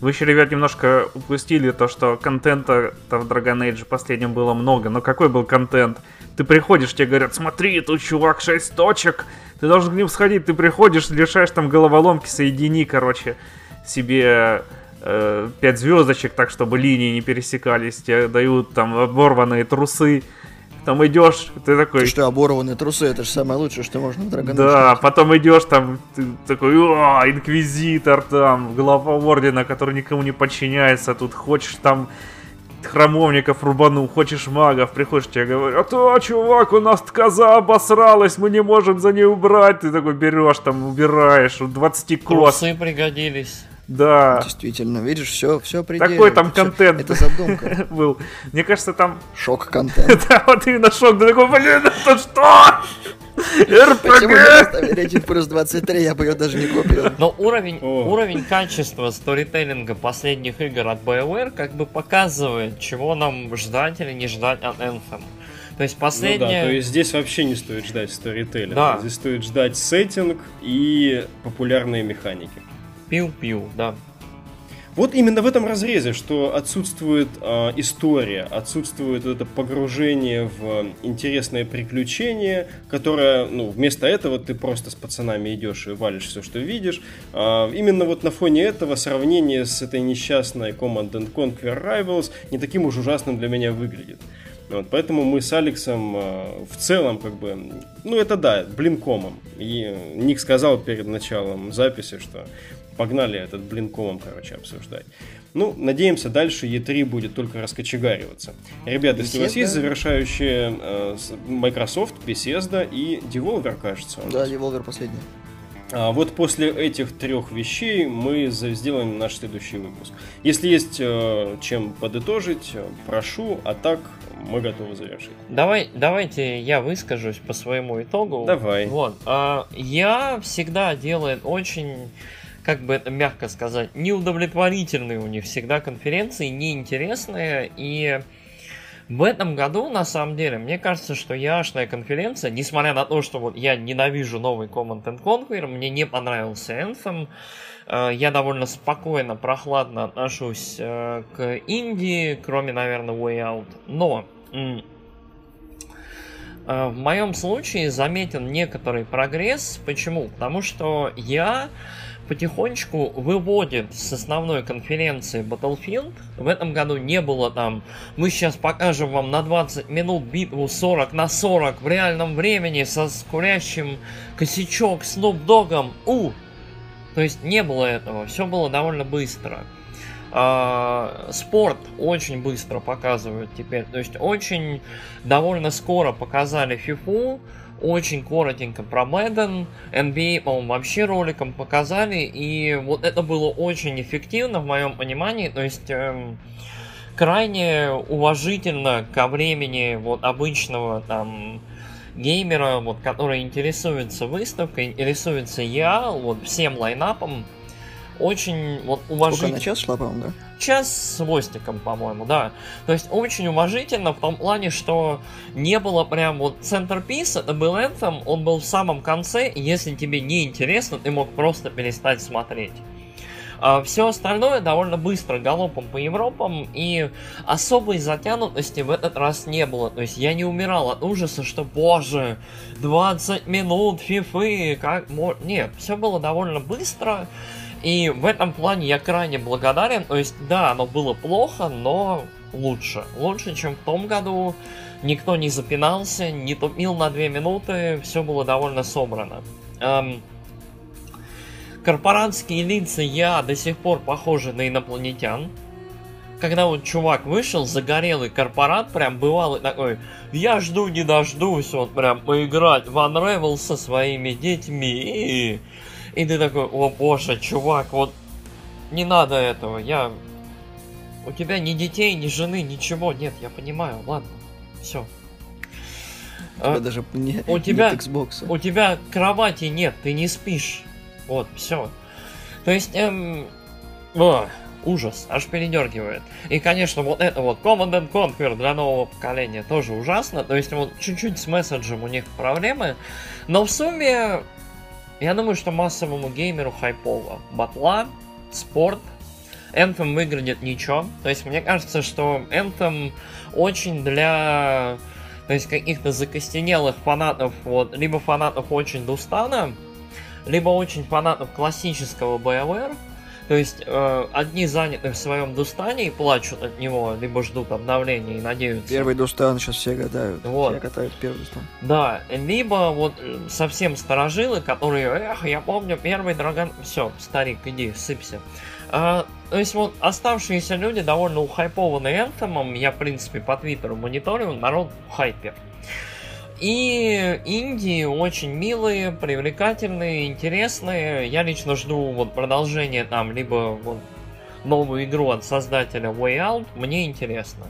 Вы еще, ребят, немножко упустили то, что контента в Dragon Age последнем было много. Но какой был контент? Ты приходишь, тебе говорят, смотри, тут чувак 6 точек, ты должен к ним сходить, ты приходишь, решаешь там головоломки, соедини, короче, себе 5 звездочек, так чтобы линии не пересекались, тебе дают там оборванные трусы, там идешь, ты такой... ты что, оборванные трусы, это же самое лучшее, что можно в Dragon Age Да, найти. потом идешь там, ты такой, о, инквизитор там, глава ордена, который никому не подчиняется, тут хочешь там храмовников рубану, хочешь магов, приходишь, тебе говорят, а, чувак, у нас коза обосралась, мы не можем за ней убрать. Ты такой берешь, там, убираешь, 20 коз. Трусы пригодились. Да, Действительно, видишь, все, все пределе. Такой там Это контент. Это задумка. был. Мне кажется, там, Шок-контент. да, вот именно шок, ты такой, блин, это что? Почему не РПГ! поставили рейтинг плюс 23, я бы ее даже не купил. Но уровень, О. уровень качества сторителлинга последних игр от BioWare как бы показывает, чего нам ждать или не ждать от Anthem. То есть Ну да, последнее... то есть здесь вообще не стоит ждать сторителлинга. Да. Здесь стоит ждать сеттинг и популярные механики. Пиу-пиу, да. Вот именно в этом разрезе, что отсутствует а, история, отсутствует это погружение в интересное приключение, которое, ну, вместо этого ты просто с пацанами идешь и валишь все, что видишь. А, именно вот на фоне этого сравнение с этой несчастной Command and Conquer Rivals не таким уж ужасным для меня выглядит. Вот, поэтому мы с Алексом э, в целом, как бы, ну это да, блинкомом. И Ник сказал перед началом записи, что погнали этот блинкомом, короче, обсуждать. Ну, надеемся, дальше E3 будет только раскочегариваться. Ребята, если у вас есть завершающие э, Microsoft, Bethesda и Devolver, кажется. Да. Devolver последний. А вот после этих трех вещей мы сделаем наш следующий выпуск. Если есть э, чем подытожить, э, прошу, а так мы готовы завершить. Давай, давайте я выскажусь по своему итогу. Давай. Вот. а, я всегда делаю очень, как бы это мягко сказать, неудовлетворительные у них всегда конференции, неинтересные. И в этом году, на самом деле, мне кажется, что яшная конференция, несмотря на то, что вот я ненавижу новый Command and Conquer, мне не понравился Anthem, э, я довольно спокойно, прохладно отношусь э, к Индии, кроме, наверное, Way Out. Но в моем случае заметен некоторый прогресс. Почему? Потому что я потихонечку выводит с основной конференции Battlefield. В этом году не было там, мы сейчас покажем вам на 20 минут битву 40 на 40 в реальном времени со скурящим косячок Snoop Догом. У! То есть не было этого, все было довольно быстро. А, спорт очень быстро показывают теперь. То есть очень довольно скоро показали FIFA, очень коротенько про Madden, NBA, по-моему, вообще роликом показали, и вот это было очень эффективно в моем понимании, то есть эм, крайне уважительно ко времени вот обычного там геймера, вот, который интересуется выставкой, интересуется я, вот всем лайнапом, очень вот Сколько уважительно на час шла, по-моему, да? час с хвостиком, по-моему, да. То есть очень уважительно в том плане, что не было прям вот центрпис, это был Anthem, он был в самом конце, и если тебе не интересно, ты мог просто перестать смотреть. А все остальное довольно быстро галопом по Европам, и особой затянутости в этот раз не было. То есть я не умирал от ужаса, что, боже, 20 минут фифы, как мо-». Нет, все было довольно быстро, и в этом плане я крайне благодарен. То есть, да, оно было плохо, но лучше. Лучше, чем в том году. Никто не запинался, не тупил на две минуты, все было довольно собрано. Эм, корпоратские лица я до сих пор похожи на инопланетян. Когда вот чувак вышел, загорелый корпорат, прям бывалый такой, я жду не дождусь, вот прям поиграть в Unravel со своими детьми. И, ты такой, о боже, чувак, вот не надо этого, я... У тебя ни детей, ни жены, ничего нет, я понимаю, ладно, все. У тебя даже не, у тебя- нет Xbox. У тебя кровати нет, ты не спишь. Вот, все. То есть, эм, о, ужас, аж передергивает. И, конечно, вот это вот Command and Conquer для нового поколения тоже ужасно. То есть, вот чуть-чуть с месседжем у них проблемы. Но в сумме, я думаю, что массовому геймеру хайпово. Батла, спорт, Anthem выглядит ничего. То есть, мне кажется, что Anthem очень для то есть каких-то закостенелых фанатов, вот, либо фанатов очень Дустана, либо очень фанатов классического BioWare. То есть э, одни заняты в своем Дустане и плачут от него, либо ждут обновления и надеются. Первый Дустан сейчас все гадают. Вот. Все катают первый Дустан. Да, либо вот э, совсем старожилы, которые, эх, я помню первый Драгон... Все, старик, иди, сыпься. А, то есть вот оставшиеся люди довольно ухайпованы Энтомом, я в принципе по твиттеру мониторю, народ в хайпе. И Индии очень милые, привлекательные, интересные. Я лично жду вот продолжения там, либо вот новую игру от создателя Way Out. Мне интересно.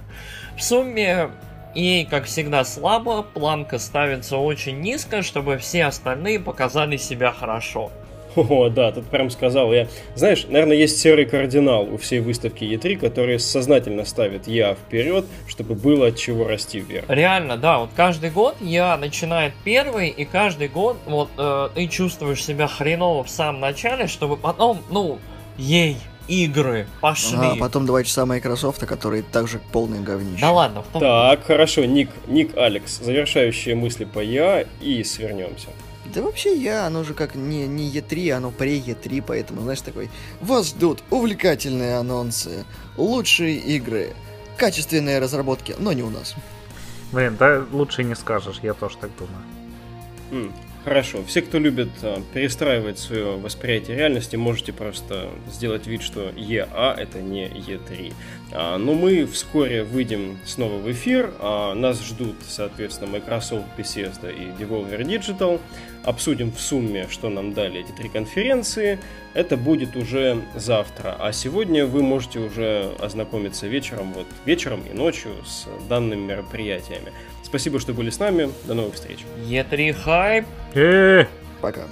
В сумме EA, как всегда, слабо, планка ставится очень низко, чтобы все остальные показали себя хорошо. О, да, тут прям сказал я. Знаешь, наверное, есть серый кардинал у всей выставки E3, который сознательно ставит я вперед, чтобы было от чего расти вверх. Реально, да, вот каждый год я начинает первый, и каждый год вот э, ты чувствуешь себя хреново в самом начале, чтобы потом, ну, ей, игры, пошли. Ага, потом два часа Microsoft, которые также полные говнище. Да ладно, в том... Так, хорошо, Ник, Ник Алекс, завершающие мысли по я и свернемся. Да вообще я, оно же как не, не E3, оно pre E3, поэтому, знаешь, такой, вас ждут увлекательные анонсы, лучшие игры, качественные разработки, но не у нас. Блин, да лучше не скажешь, я тоже так думаю. М. Хорошо. Все, кто любит а, перестраивать свое восприятие реальности, можете просто сделать вид, что EA это не E3. А, но мы вскоре выйдем снова в эфир. А, нас ждут, соответственно, Microsoft, Bethesda и Devolver Digital. Обсудим в сумме, что нам дали эти три конференции. Это будет уже завтра. А сегодня вы можете уже ознакомиться вечером, вот вечером и ночью с данными мероприятиями. Спасибо, что были с нами. До новых встреч. E3 хайп. Э, Пока.